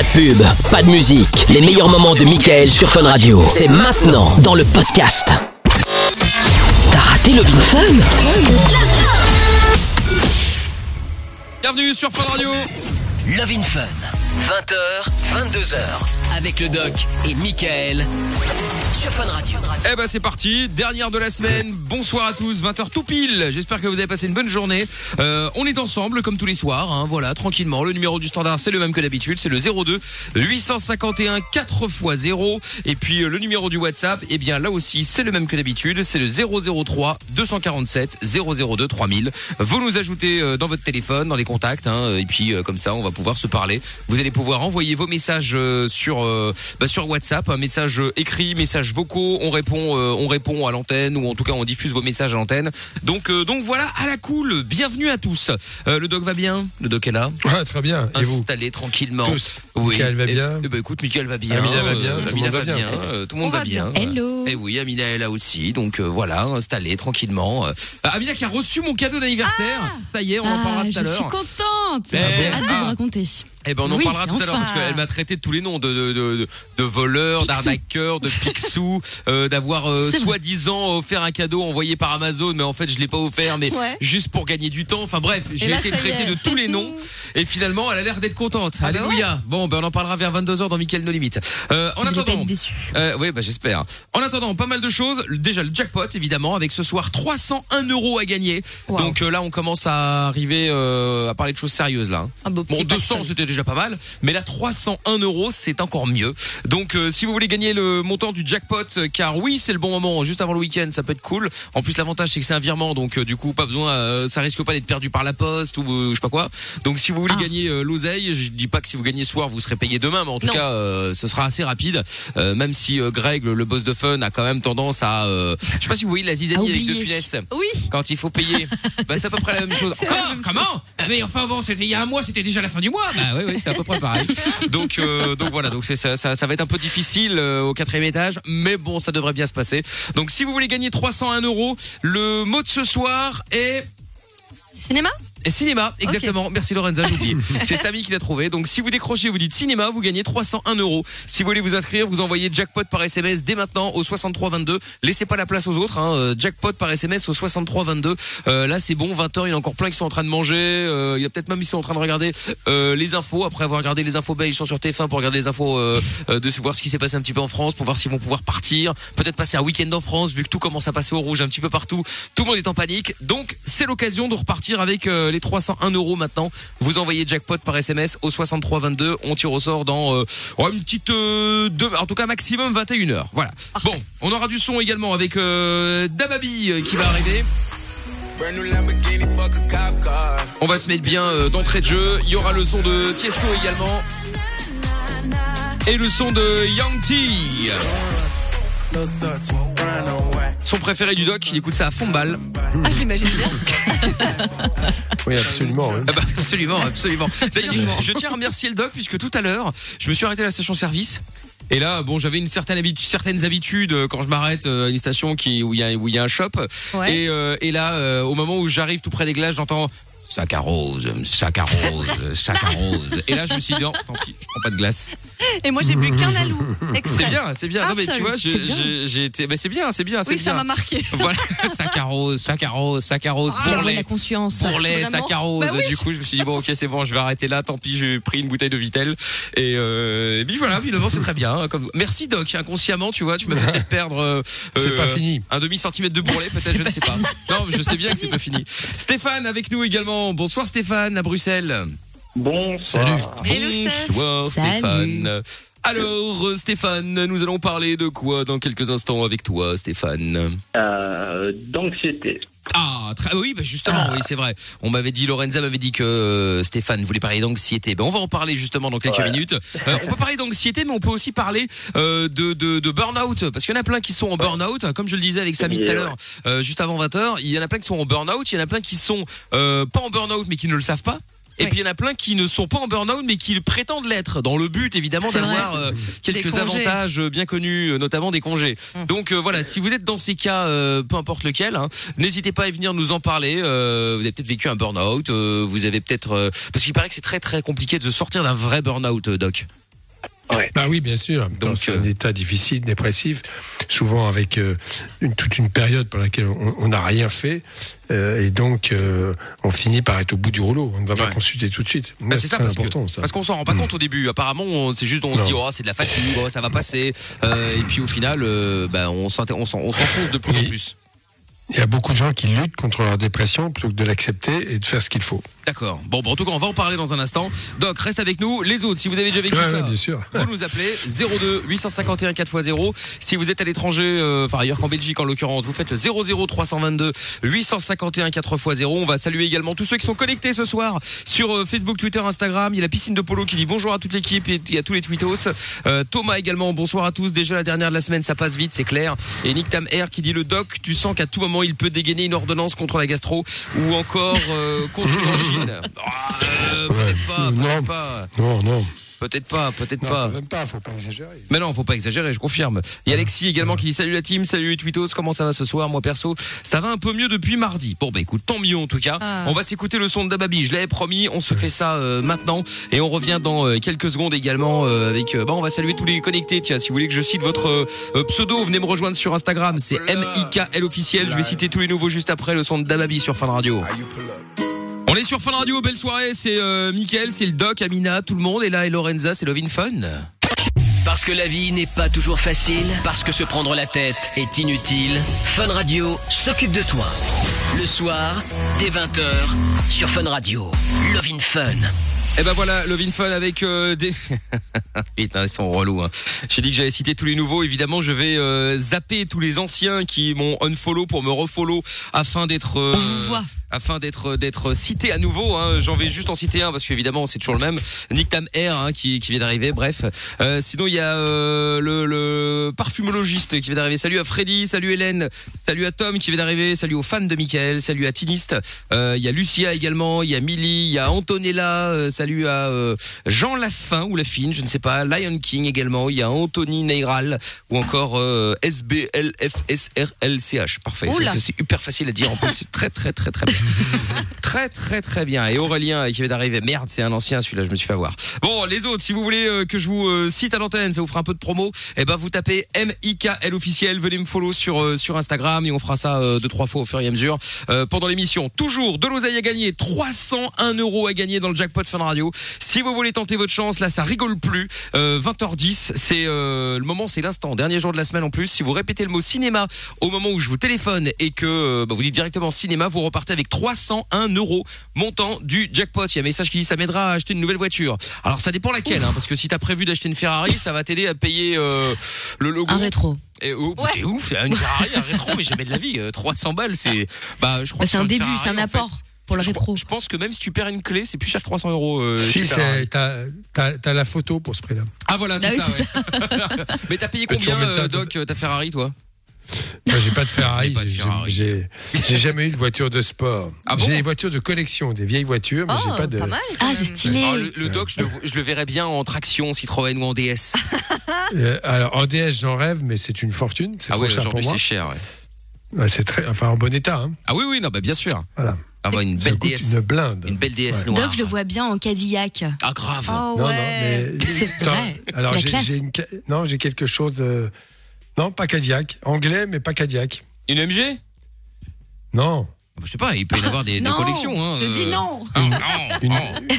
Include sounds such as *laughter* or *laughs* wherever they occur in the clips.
Pas de pub, pas de musique. Les meilleurs moments de Michael sur Fun Radio. C'est maintenant dans le podcast. T'as raté le Vin Fun Bienvenue sur Fun Radio. Love in Fun. 20h, 22h. Avec le doc et Michael. Sur Fun Radio. Eh ben c'est parti, dernière de la semaine. Bonsoir à tous, 20h tout pile. J'espère que vous avez passé une bonne journée. Euh, on est ensemble comme tous les soirs, hein, voilà, tranquillement. Le numéro du standard c'est le même que d'habitude, c'est le 02 851 4 x 0 et puis euh, le numéro du WhatsApp, eh bien là aussi c'est le même que d'habitude, c'est le 003 247 002 3000. Vous nous ajoutez euh, dans votre téléphone, dans les contacts hein, et puis euh, comme ça on va pouvoir se parler. Vous allez pouvoir envoyer vos messages euh, sur euh, bah, sur WhatsApp, un message euh, écrit, message vocaux, on répond euh, on répond à l'antenne ou en tout cas on diffuse vos messages à l'antenne. Donc euh, donc voilà, à la cool. Bienvenue à tous. Euh, le doc va bien? Le doc est là? Ouais, très bien. Et vous? Installé tranquillement. Tous. Oui. Va Et- bien? eh ben, écoute, Mickaël va bien. Amina va bien, tout le Amina monde va bien. Tout le monde On va bien. Hello. Et oui, Amina est là aussi. Donc euh, voilà, installé tranquillement. Euh, Amina qui a reçu mon cadeau d'anniversaire. Ça y est, on en parlera Ah, tout je à suis l'heure. contente. Eh, Hâte de ah. vous raconter. Eh ben on en Oui, parlera tout à l'heure parce qu'elle m'a traité de tous les noms de de de, de, Picsou. d'arnaqueurs, de pixou, euh, d'avoir euh, soi-disant offert un cadeau envoyé par Amazon, mais en fait je l'ai pas offert, mais Ouais. juste pour gagner du temps. Enfin bref, j'ai été traité de tous les noms *laughs* et finalement elle a l'air d'être contente. Ah bah Alléluia. Bon ben on en parlera vers 22h dans Mickaël No Limite. Euh, en pas attendant, euh, oui, bah j'espère. En attendant, pas mal de choses. Déjà le jackpot, évidemment, avec ce soir 301 euros à gagner. Wow. Donc euh, là, on commence à arriver euh, à parler de choses sérieuses là. hein. Bon, petit 200 pastole. c'était déjà pas mal, mais là 301 euros c'est encore mieux. Donc euh, si vous voulez gagner le montant du jackpot, car oui c'est le bon moment, juste avant le week-end, ça peut être cool. En plus l'avantage c'est que c'est un virement, donc du coup pas besoin, euh, ça risque pas d'être perdu par la poste ou je sais pas quoi. Donc si vous voulez Ah. gagner euh, l'oseille, je dis pas que si vous gagnez ce soir vous serez payé demain, mais en tout Non. cas euh, ce sera assez rapide. Euh, même si Greg, le, boss de Fun, a quand même tendance à, je sais pas si vous voyez la zizanie avec De oublier. Funès Oui. quand il faut payer. *laughs* Bah, c'est à peu près la même chose. Encore Comment Mais enfin bon, c'était il y a un mois, c'était déjà la fin du mois. Bah oui, oui, c'est à peu près pareil. *laughs* Donc, euh, donc voilà, donc ça, ça, ça va être un peu difficile euh, au quatrième étage, mais bon, ça devrait bien se passer. Donc si vous voulez gagner 301 euros, le mot de ce soir est Cinéma? Et cinéma, exactement. Merci Lorenza, j'ai oublié. *laughs* C'est Samy qui l'a trouvé. Donc si vous décrochez, vous dites cinéma, vous gagnez 301 euros. Si vous voulez vous inscrire, vous envoyez jackpot par SMS dès maintenant au 6322. Laissez pas la place aux autres. Hein. Euh, Jackpot par SMS au 6322. Euh, là c'est bon, 20h, il y en a encore plein qui sont en train de manger. Euh, il y a peut-être même qui sont en train de regarder euh, les infos. Après avoir regardé les infos belges, ils sont sur TF1 pour regarder les infos, euh, euh, de voir ce qui s'est passé un petit peu en France, pour voir s'ils vont pouvoir partir. Peut-être passer un week-end en France, vu que tout commence à passer au rouge un petit peu partout. Tout le monde est en panique. Donc c'est l'occasion de repartir avec euh, les 301 euros maintenant. Vous envoyez jackpot par SMS au 6322. On tire au sort dans euh, une petite euh, deux, en tout cas maximum 21 heures. Voilà. Bon, on aura du son également avec euh, Damabi qui va arriver. On va se mettre bien euh, d'entrée de jeu. Il y aura le son de Tiesto également. Et le son de Young T. Son préféré du doc, il écoute ça à fond de balle. Ah, j'imagine bien. *laughs* Oui, absolument. oui. Ah bah, absolument, absolument. D'ailleurs, je, je tiens à remercier le doc puisque tout à l'heure, je me suis arrêté à la station-service. Et là, bon, j'avais une certaine habitude, certaines habitudes euh, quand je m'arrête euh, à une station qui où il y a où il y a un shop. Ouais. Et, euh, et là, euh, au moment où j'arrive tout près des glaces, j'entends sac à rose, sac à rose, *laughs* sac à rose. Et là, je me suis dit non, tant pis, je prends pas de glace. *laughs* Et moi, j'ai bu qu'un alou. *laughs* C'est bien, c'est bien. Un non mais tu vois, je- C'est bien. j'ai été, mais c'est bien, c'est bien, Oui, ça m'a marqué. Voilà, sac à rose, sac à rose, sac à rose, C'est la voie de bourrelet. la conscience. Bourrelet, Vraiment sac à rose. Bah oui. Du coup, je me suis dit bon, ok, c'est bon, je vais arrêter là. Tant pis, j'ai pris une bouteille de Vitel. Et, euh, et puis voilà, finalement, c'est très bien. hein, Comme... Merci Doc, inconsciemment, tu vois, tu m'as fait peut-être perdre. euh, C'est euh, pas fini. Un demi centimètre de bourrelet, peut-être, je ne sais pas. Non, je sais bien que c'est pas fini. Stéphane avec nous également. Bonsoir Stéphane à Bruxelles. Bonsoir. Salut. Hello, Steph. Bonsoir Salut. Stéphane. Alors Stéphane, nous allons parler de quoi dans quelques instants avec toi Stéphane? Euh, d'anxiété. Ah, très, oui, bah justement, oui, c'est vrai. On m'avait dit, Lorenza m'avait dit que euh, Stéphane voulait parler d'anxiété. Ben, on va en parler justement dans quelques Ouais. minutes. Euh, on peut parler d'anxiété, mais on peut aussi parler euh, de, de, de burn-out. Parce qu'il y en a plein qui sont en burn-out, comme je le disais avec Samy tout à l'heure, juste avant 20h. Il y en a plein qui sont en burn-out, il y en a plein qui sont euh, pas en burn-out, mais qui ne le savent pas. Et puis il y en a plein qui ne sont pas en burn-out mais qui prétendent l'être dans le but évidemment d'avoir euh, quelques avantages euh, bien connus euh, notamment des congés. Hum. Donc euh, voilà, si vous êtes dans ces cas euh, peu importe lequel, hein, n'hésitez pas à venir nous en parler. Vous avez peut-être vécu un burn-out, vous avez peut-être parce qu'il paraît que c'est très très compliqué de se sortir d'un vrai burn-out doc. Ouais. Bah oui, bien sûr. Donc, c'est un euh, état difficile, dépressif, souvent avec euh, une, toute une période pour laquelle on n'a rien fait. euh, et donc, euh, on finit par être au bout du rouleau. On ne va pas consulter tout de suite. Bah, Mais c'est ça parce que- important, ça. parce qu'on s'en rend pas compte au début. Apparemment, on- c'est juste on se dit oh c'est de la fatigue, oh, ça va passer. Euh, et puis au final, euh, bah, on s'enfonce de plus en plus. Il y a beaucoup de gens qui luttent contre leur dépression plutôt que de l'accepter et de faire ce qu'il faut. D'accord. Bon, bon, en tout cas, on va en parler dans un instant. Doc, reste avec nous. Les autres, si vous avez déjà vécu Ouais, ça, ouais, bien sûr. vous nous appelez 02 851 4x0. Si vous êtes à l'étranger, euh, enfin ailleurs qu'en Belgique en l'occurrence, vous faites le 00 322 851 4x0. On va saluer également tous ceux qui sont connectés ce soir sur euh, Facebook, Twitter, Instagram. Il y a la piscine de polo qui dit bonjour à toute l'équipe et a tous les tweetos. Euh, Thomas également, bonsoir à tous. Déjà la dernière de la semaine, ça passe vite, c'est clair. Et Nick Tam Air qui dit le doc, tu sens qu'à tout moment il peut dégainer une ordonnance contre la gastro ou encore euh, contre *laughs* une angine. Ah, euh, Non. pas. Non, non. Peut-être pas, peut-être pas. même pas, faut pas exagérer. Mais non, faut pas exagérer, je confirme. Il y a Alexis également qui dit salut la team, salut les tweetos, comment ça va ce soir Moi perso, ça va un peu mieux depuis mardi. Bon bah écoute, tant mieux en tout cas. Ah. On va s'écouter le son de Dababi, je l'avais promis, on se fait ça euh, maintenant et on revient dans euh, quelques secondes également euh, avec euh, bah on va saluer tous les connectés. Tiens, si vous voulez que je cite votre pseudo, venez me rejoindre sur Instagram, c'est MIKL officiel. Je vais citer tous les nouveaux juste après le son de Dababi sur Fun Radio. On est sur Fun Radio, belle soirée, c'est euh, Mickaël, c'est le doc, Amina, tout le monde et là et Lorenza, c'est Lovin Fun. Parce que la vie n'est pas toujours facile, parce que se prendre la tête est inutile, Fun Radio s'occupe de toi. Le soir, dès 20h, sur Fun Radio. Love in Fun. Et ben voilà, Lovin Fun avec euh, des... *laughs* Putain, ils sont relous. Hein. J'ai dit que j'allais citer tous les nouveaux. Évidemment, je vais euh, zapper tous les anciens qui m'ont unfollow pour me refollow afin d'être... euh, On vous voit. Afin d'être d'être cité à nouveau, hein. j'en vais juste en citer un parce qu'évidemment c'est toujours le même. Nick Tam Air hein, qui, qui vient d'arriver. Bref, Euh, sinon il y a euh, le, le parfumologiste qui vient d'arriver. Salut à Freddy, salut Hélène, salut à Tom qui vient d'arriver, salut aux fans de Michael, salut à Tiniste. Euh, Il y a Lucia également, il y a Milly, il y a Antonella, euh, salut à euh, Jean Lafin ou Lafine, je ne sais pas, Lion King également, il y a Anthony Neyral ou encore euh, SBLFSRLCH. Parfait, Oula. Ça, c'est hyper facile à dire en plus, c'est très très très très bien. *laughs* très très très bien. Et Aurélien qui vient d'arriver, merde, c'est un ancien celui-là, je me suis fait avoir. Bon, les autres, si vous voulez euh, que je vous euh, cite à l'antenne, ça vous fera un peu de promo, eh ben vous tapez MIKL officiel, venez me follow sur euh, sur Instagram et on fera ça deux trois fois au fur et à mesure pendant l'émission. Toujours de l'oseille à gagner, 301 euros à gagner dans le jackpot Fun Radio. Si vous voulez tenter votre chance, là ça rigole plus. Euh, 20h10, c'est le moment, c'est l'instant, dernier jour de la semaine en plus. Si vous répétez le mot cinéma au moment où je vous téléphone et que bah, vous dites directement cinéma, vous repartez avec 301 euros montant du jackpot. Il y a un message qui dit ça m'aidera à acheter une nouvelle voiture. Alors ça dépend laquelle, hein, parce que si t'as prévu d'acheter une Ferrari, ça va t'aider à payer euh, le logo. Un rétro. Et, oh, T'es ouf, une Ferrari, un rétro, mais jamais de la vie. euh, 300 balles, c'est. Bah, je crois Bah, c'est un début, c'est un apport fait, pour le je, rétro. je pense que même si tu perds une clé, c'est plus cher que 300 euros. euh, Si, c'est- t'as t'as- t'as la photo pour ce prix-là. Ah voilà, c'est Ah oui, ça. c'est ouais. *laughs* mais t'as payé combien, euh, Doc, euh, ta Ferrari, toi? Moi, j'ai pas de Ferrari. J'ai pas de j'ai- Ferrari. J'ai j'ai jamais eu de voiture de sport. Ah bon j'ai des voitures de collection, des vieilles voitures, mais Oh, j'ai pas de. pas mal. quand Ah, c'est stylé. Le, le Doc, je le, je le verrais bien en traction Citroën ou en DS. *laughs* Euh, alors en DS, j'en rêve, mais c'est une fortune. Ah pour aujourd'hui c'est cher. Ouais. Ouais, c'est très, enfin en bon état. Hein. Ah oui, oui, non, bah bien sûr. Voilà. Avoir une belle DS. une blinde. Une belle DS Ouais. noire. Doc, je le vois bien en Cadillac. Ah grave. Oh, Non, non, ouais. mais *laughs* C'est vrai, Alors j'ai une non, j'ai quelque chose de non, pas Cadillac, anglais, mais pas Cadillac. Une MG Non, Je sais pas, il peut y avoir des, *laughs* des Non, collections. Hein, je dis euh. non. *laughs* Ah, non, une,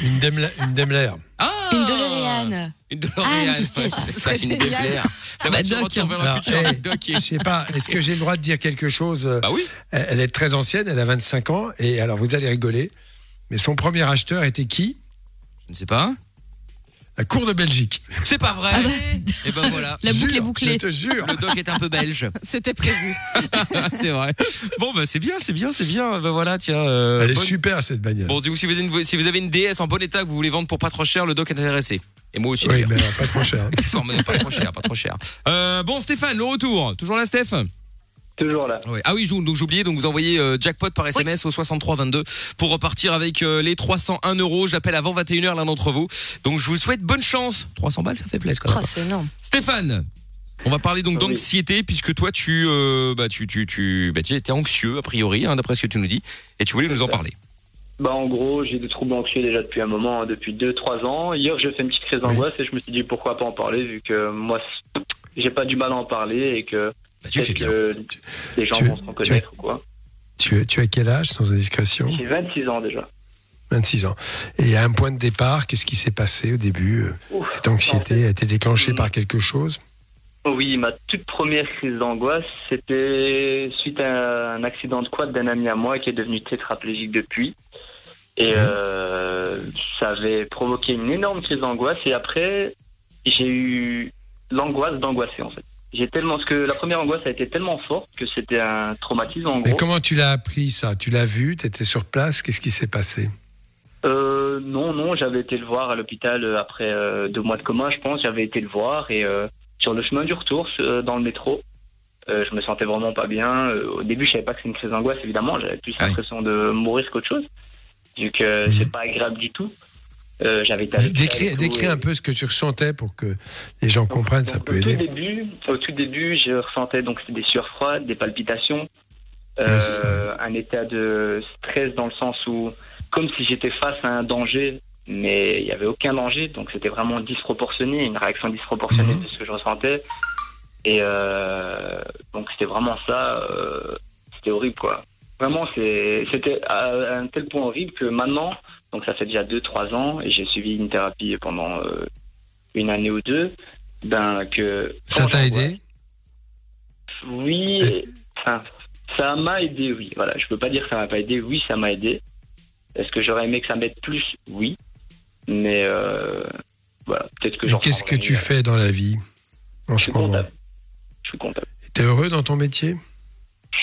une, Daimler, une Daimler. Ah Une DeLorean. Une DeLorean. Ah, mais c'est ça. une. Daimler. La bah, Doc. retour vers le Alors, futur hey, avec Doc et- Je sais pas, est-ce que j'ai le droit de dire quelque chose euh, Bah oui. Elle est très ancienne, elle a 25 ans, et alors vous allez rigoler, mais son premier acheteur était qui? Je ne sais pas. La Cour de Belgique. C'est pas vrai. Ah bah, Et ben voilà. *laughs* La boucle Jure, est bouclée. Je te jure. Le doc est un peu belge. *laughs* C'était prévu. *laughs* c'est vrai. Bon bah c'est bien, c'est bien, c'est bien. Ben voilà, tiens. euh, Elle est super cette bagnole. Bon, du coup, si vous, avez une, si vous avez une DS en bon état que vous voulez vendre pour pas trop cher, le doc est intéressé. Et moi aussi. oui, mais pas trop cher. Pas trop cher, pas trop cher. Euh, bon, Stéphane, le retour. Toujours là, Steph? Toujours là. Oui. Ah oui, donc j'oubliais, donc vous envoyez euh, jackpot par SMS au 6322 pour repartir avec euh, les 301 euros. J'appelle avant 21h l'un d'entre vous. Donc je vous souhaite bonne chance. 300 balles, ça fait plaisir Oh, c'est énorme. Stéphane, on va parler donc Oui. d'anxiété puisque toi tu, euh, bah, tu, tu, tu, bah, tu étais anxieux a priori, hein, d'après ce que tu nous dis, et tu voulais nous en parler. Bah en gros, j'ai des troubles anxieux déjà depuis un moment, hein, depuis 2-3 ans. Hier, j'ai fait une petite crise d'angoisse et je me suis dit pourquoi pas en parler vu que moi, j'ai pas du mal à en parler et que Bah, tu fais bien. les gens Tu- vont se reconnaître ou quoi. Tu, tu as quel âge, sans indiscrétion J'ai 26 ans déjà. 26 ans. Et à un point de départ, qu'est-ce qui s'est passé au début euh, Ouf. Cette anxiété a été déclenchée Mm. par quelque chose Oui, ma toute première crise d'angoisse, c'était suite à un accident de quad d'un ami à moi qui est devenu tétraplégique depuis. Et euh, ça avait provoqué une énorme crise d'angoisse. Et après, j'ai eu l'angoisse d'angoisser en fait. J'ai tellement, parce que la première angoisse a été tellement forte que c'était un traumatisme en Mais comment tu l'as appris ça? Tu l'as vu? Tu étais sur place? Qu'est-ce qui s'est passé? Euh, non, non, j'avais été le voir à l'hôpital euh, après euh, deux mois de coma, je pense. J'avais été le voir et euh, sur le chemin du retour, dans le métro, je me sentais vraiment pas bien. Au début, je savais pas que c'était une crise d'angoisse, évidemment. J'avais plus l'impression de mourir qu'autre chose, vu que Mhm. c'est pas agréable du tout. Euh, j'avais été Décris, tout, un peu ce que tu ressentais pour que les gens comprennent, ça peut au Tout aider. début, au tout début, je ressentais donc des sueurs froides, des palpitations, euh, un état de stress dans le sens où, comme si j'étais face à un danger, mais il n'y avait aucun danger, donc c'était vraiment disproportionné, une réaction disproportionnée Mhm. de ce que je ressentais. Et euh, donc c'était vraiment ça, euh, c'était horrible quoi. Vraiment, c'était à un tel point horrible que maintenant, donc ça fait déjà 2-3 ans, et j'ai suivi une thérapie pendant euh, une année ou deux, ben que... Ça t'a aidé Oui, et- enfin, ça m'a aidé, oui. Voilà, je peux pas dire que ça m'a pas aidé, oui, ça m'a aidé. Est-ce que j'aurais aimé que ça m'aide plus? Oui. Mais euh, voilà, peut-être que j'en Qu'est-ce que tu fais dans la vie en Je ce suis moment? Comptable. Je suis comptable. T'es heureux dans ton métier?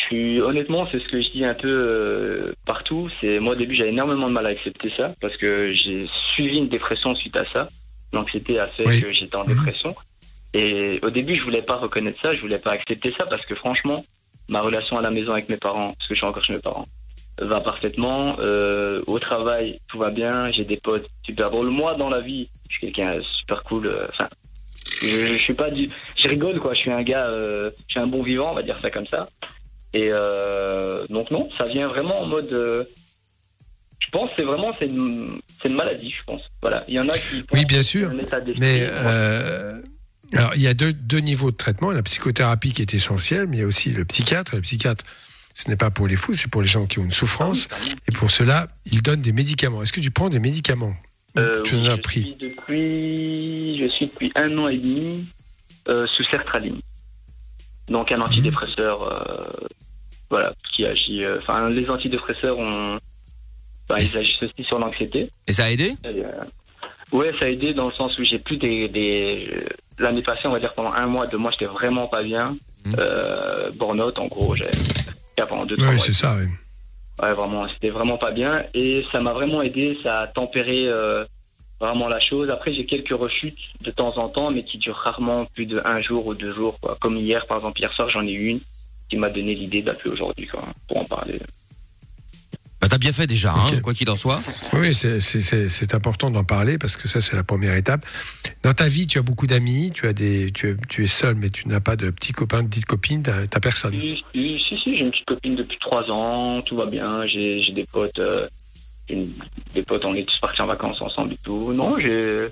Suis, honnêtement, c'est ce que je dis un peu euh, partout. C'est moi au début j'avais énormément de mal à accepter ça parce que j'ai suivi une dépression suite à ça. L'anxiété a fait Oui. que j'étais en Mhm. dépression. Et au début je voulais pas reconnaître ça, je voulais pas accepter ça parce que franchement ma relation à la maison avec mes parents, parce que je suis encore chez mes parents, va parfaitement. Euh, au travail tout va bien, j'ai des potes super drôles. Moi dans la vie je suis quelqu'un super cool. euh, je suis pas du, je rigole quoi. Je suis un gars, euh, je suis un bon vivant, on va dire ça comme ça. Et euh, donc non, ça vient vraiment en mode. euh, je pense que c'est vraiment c'est une, maladie, je pense. Voilà, il y en a qui. Oui, bien sûr. Mais euh, alors, il y a deux, deux niveaux de traitement. La psychothérapie qui est essentielle, mais il y a aussi le psychiatre. Le psychiatre, ce n'est pas pour les fous, c'est pour les gens qui ont une souffrance. Et pour cela, il donne des médicaments. Est-ce que tu prends des médicaments Tu oui, en as je pris suis depuis, je suis depuis un an et demi sous sertraline. Donc un antidépresseur, euh, voilà, qui agit. euh, Enfin, les antidépresseurs ont, ils agissent aussi sur l'anxiété. Et ça a aidé? Et, euh, ouais, ça a aidé dans le sens où j'ai plus des, des... l'année passée, on va dire pendant un mois, deux mois, j'étais vraiment pas bien. Euh, burn-out, en gros, j'ai pendant deux, trois Oui, mois. c'est ça. oui. Ouais, vraiment, c'était vraiment pas bien et ça m'a vraiment aidé, ça a tempéré vraiment la chose. Après, j'ai quelques rechutes de temps en temps, mais qui durent rarement plus de un jour ou deux jours. Quoi. Comme hier, par exemple, hier soir, j'en ai eu une qui m'a donné l'idée d'appeler aujourd'hui quoi, pour en parler. Bah t'as bien fait déjà, hein, quoi qu'il en soit. Oui, c'est- c'est c'est- c'est important d'en parler parce que ça, c'est la première étape. Dans ta vie, tu as beaucoup d'amis, tu as des, tu, es- tu es seul, mais tu n'as pas de petits copains, de petites copines, t'as t'as personne. Si, si, si, si, j'ai une petite copine depuis trois ans, tout va bien. J'ai j'ai des potes, euh, des potes, on est tous partis en vacances ensemble et tout. Non, j'ai.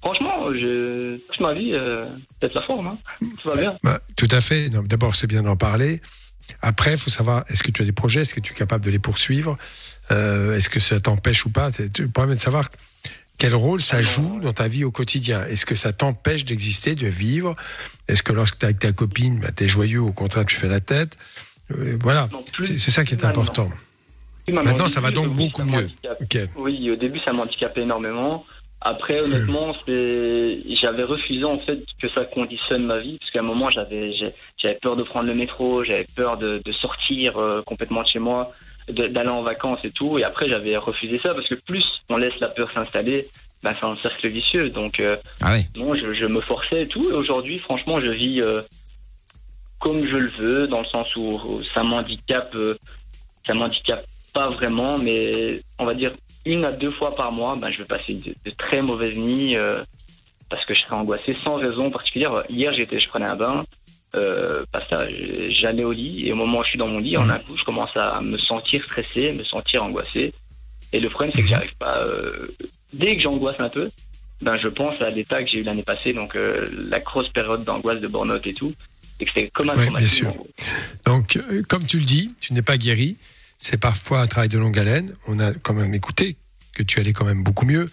Franchement, j'ai toute ma vie, euh, peut-être la forme, hein. tout va bien. Bah, tout à fait. D'abord, c'est bien d'en parler. Après, il faut savoir, est-ce que tu as des projets? Est-ce que tu es capable de les poursuivre? Euh, Est-ce que ça t'empêche ou pas? Le problème est de savoir quel rôle ça joue dans ta vie au quotidien. Est-ce que ça t'empêche d'exister, de vivre? Est-ce que lorsque tu es avec ta copine, bah, tu es joyeux, au contraire, tu fais la tête? Euh, Voilà, c'est ça qui est important. Maintenant, ça va donc beaucoup mieux. Oui, au début, ça m'handicapait énormément. Après, honnêtement, c'est, j'avais refusé en fait que ça conditionne ma vie, parce qu'à un moment, j'avais, peur de prendre le métro, j'avais peur de, de sortir euh, complètement de chez moi, d'aller en vacances et tout. Et après, j'avais refusé ça parce que plus on laisse la peur s'installer, ben, c'est un cercle vicieux. Donc, euh, Ah non, je, je me forçais et tout. Et aujourd'hui, franchement, je vis euh, comme je le veux, dans le sens où, où ça m'handicape, ça m'handicape pas vraiment, mais on va dire une à deux fois par mois, ben, je vais passer de, de très mauvaises nuits euh, parce que je serai angoissé sans raison particulière. Hier, j'étais, je prenais un bain. Euh, j'allais au lit et au moment où je suis dans mon lit, en un coup, je commence à me sentir stressé, me sentir angoissé. Et le problème, c'est que j'arrive pas. euh, dès que j'angoisse un peu, ben je pense à l'état que j'ai eu l'année passée, donc euh, la grosse période d'angoisse de burn-out et tout, et que c'est comme un Ouais, traumatisme. bien sûr. Donc, comme tu le dis, tu n'es pas guéri. C'est parfois un travail de longue haleine. On a quand même écouté que tu allais quand même beaucoup mieux.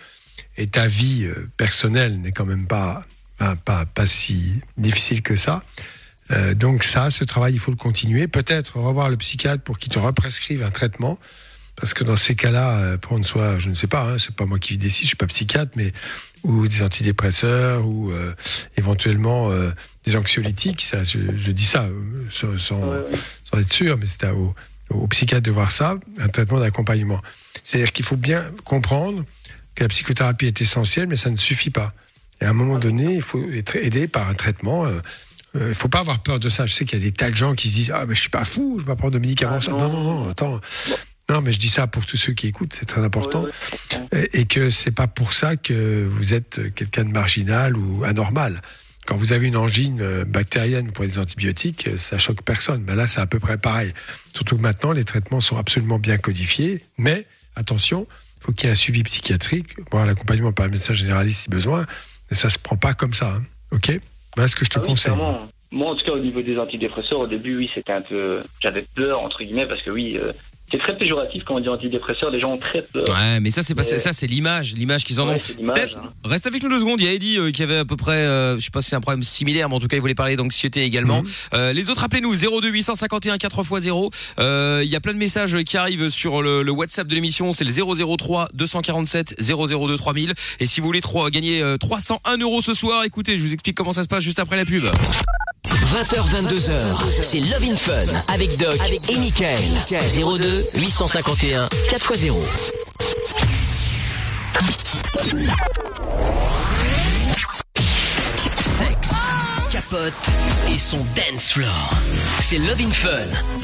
Et ta vie euh, personnelle n'est quand même pas, pas, pas, pas si difficile que ça. Euh, donc ça, ce travail, il faut le continuer. Peut-être revoir le psychiatre pour qu'il te represcrive un traitement. Parce que dans ces cas-là, euh, prendre soit, je ne sais pas, hein, c'est pas moi qui décide, je suis pas psychiatre, mais ou des antidépresseurs ou euh, éventuellement euh, des anxiolytiques. Ça, je, je dis ça sans, être sûr, mais c'est à- au, au psychiatre de voir ça, un traitement d'accompagnement. C'est-à-dire qu'il faut bien comprendre que la psychothérapie est essentielle, mais ça ne suffit pas. Et à un moment donné, il faut être aidé par un traitement. euh, euh, Il ne faut pas avoir peur de ça. Je sais qu'il y a des tas de gens qui se disent Ah, mais je suis pas fou, je vais pas prendre de médicaments. Ah, non. Non, non, non, attends. Non, mais je dis ça pour tous ceux qui écoutent, c'est très important. Et que c'est pas pour ça que vous êtes quelqu'un de marginal ou anormal. Quand vous avez une angine euh, bactérienne pour des antibiotiques, euh, ça choque personne. Là, c'est à peu près pareil. Surtout que maintenant, les traitements sont absolument bien codifiés. Mais attention, il faut qu'il y ait un suivi psychiatrique, voire l'accompagnement par un médecin généraliste si besoin. Mais ça se prend pas comme ça. hein. Ok? Voilà ce que je te Ah oui, conseille. clairement. Moi, en tout cas, au niveau des antidépresseurs, au début, oui, c'était un peu. J'avais peur, entre guillemets, parce que oui, euh, c'est très péjoratif quand on dit antidépresseur, les gens ont très peur. Ouais, mais ça c'est pas Mais- ça c'est l'image, l'image qu'ils en Ouais, ont. Steph, hein. reste avec nous deux secondes. Il y a Eddie euh, qui avait à peu près, euh, je sais pas si c'est un problème similaire, mais en tout cas il voulait parler d'anxiété également. Mhm. Euh, les autres appelez-nous 02 851 4x0. Euh, Il y a plein de messages qui arrivent sur le, le WhatsApp de l'émission, c'est le 003 247 002 3000. Et si vous voulez gagner euh, 301 euros ce soir, écoutez, je vous explique comment ça se passe juste après la pub. 20h, 22h, c'est Love in Fun avec Doc et Michael. 02 851 4x0. Et son dance floor. C'est Love in Fun.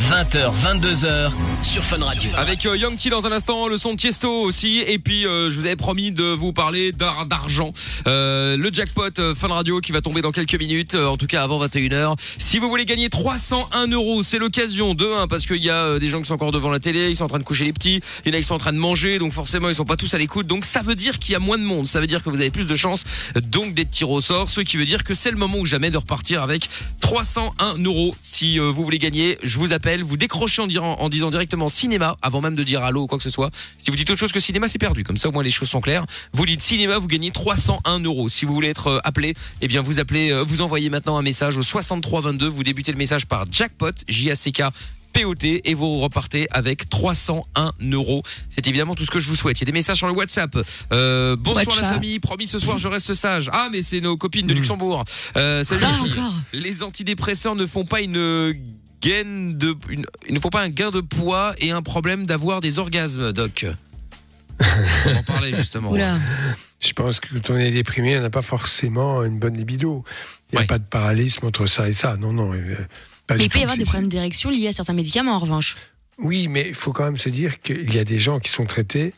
20h, 22h sur Fun Radio. Avec euh, Young T dans un instant, le son de Tiesto aussi, et puis euh, je vous avais promis de vous parler d'ar- d'argent. Euh, le jackpot euh, Fun Radio qui va tomber dans quelques minutes, en tout cas avant 21h. Si vous voulez gagner 301 euros, c'est l'occasion de 1 parce qu'il y a des gens qui sont encore devant la télé, ils sont en train de coucher les petits, il y en a qui sont en train de manger, donc forcément ils sont pas tous à l'écoute. Donc ça veut dire qu'il y a moins de monde, ça veut dire que vous avez plus de chances donc d'être tiré au sort, ce qui veut dire que c'est le moment ou jamais de repartir avec 301 euros. Si euh, vous voulez gagner, je vous appelle, vous décrochez en, disant directement cinéma avant même de dire allô ou quoi que ce soit. Si vous dites autre chose que cinéma, c'est perdu. Comme ça, au moins les choses sont claires. Vous dites cinéma, vous gagnez 301 euros. Si vous voulez être euh, appelé, eh bien vous appelez, euh, vous envoyez maintenant un message au 6322. Vous débutez le message par jackpot, J-A-C-K. POT et vous repartez avec 301 euros. C'est évidemment tout ce que je vous souhaite. Il y a des messages sur le WhatsApp. Euh, bonsoir la famille. Promis ce soir je reste sage. Ah mais c'est nos copines de Luxembourg. Euh, salut Ah, les encore. Les antidépresseurs ne font pas une gaine de, une- ils ne font pas un gain de poids et un problème d'avoir des orgasmes, Doc. *laughs* On en parlait justement. Oula. Je pense que quand on est déprimé, on n'a pas forcément une bonne libido. Il n'y a Ouais. pas de parallélisme entre ça et ça. Non, non. euh, pas Mais il peut y avoir des problèmes d'érection liés à certains médicaments en revanche. Oui, mais il faut quand même se dire qu'il y a des gens qui sont traités,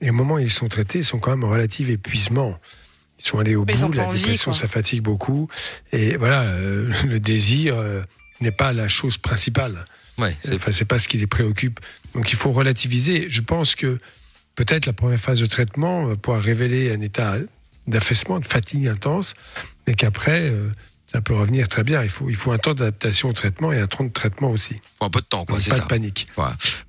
et au moment où ils sont traités, ils sont quand même en relatif épuisement. Ils sont allés au Mais bout, la dépression, quoi. ça fatigue beaucoup. Et voilà, euh, le désir euh, n'est pas la chose principale. Ouais, c'est Enfin, c'est pas ce qui les préoccupe. Donc il faut relativiser. Je pense que peut-être la première phase de traitement euh, pourra révéler un état d'affaissement, de fatigue intense, mais qu'après, euh, ça peut revenir très bien. Il faut, il faut un temps d'adaptation au traitement et un temps de traitement aussi. un peu de temps, quoi. C'est pas ça. de panique.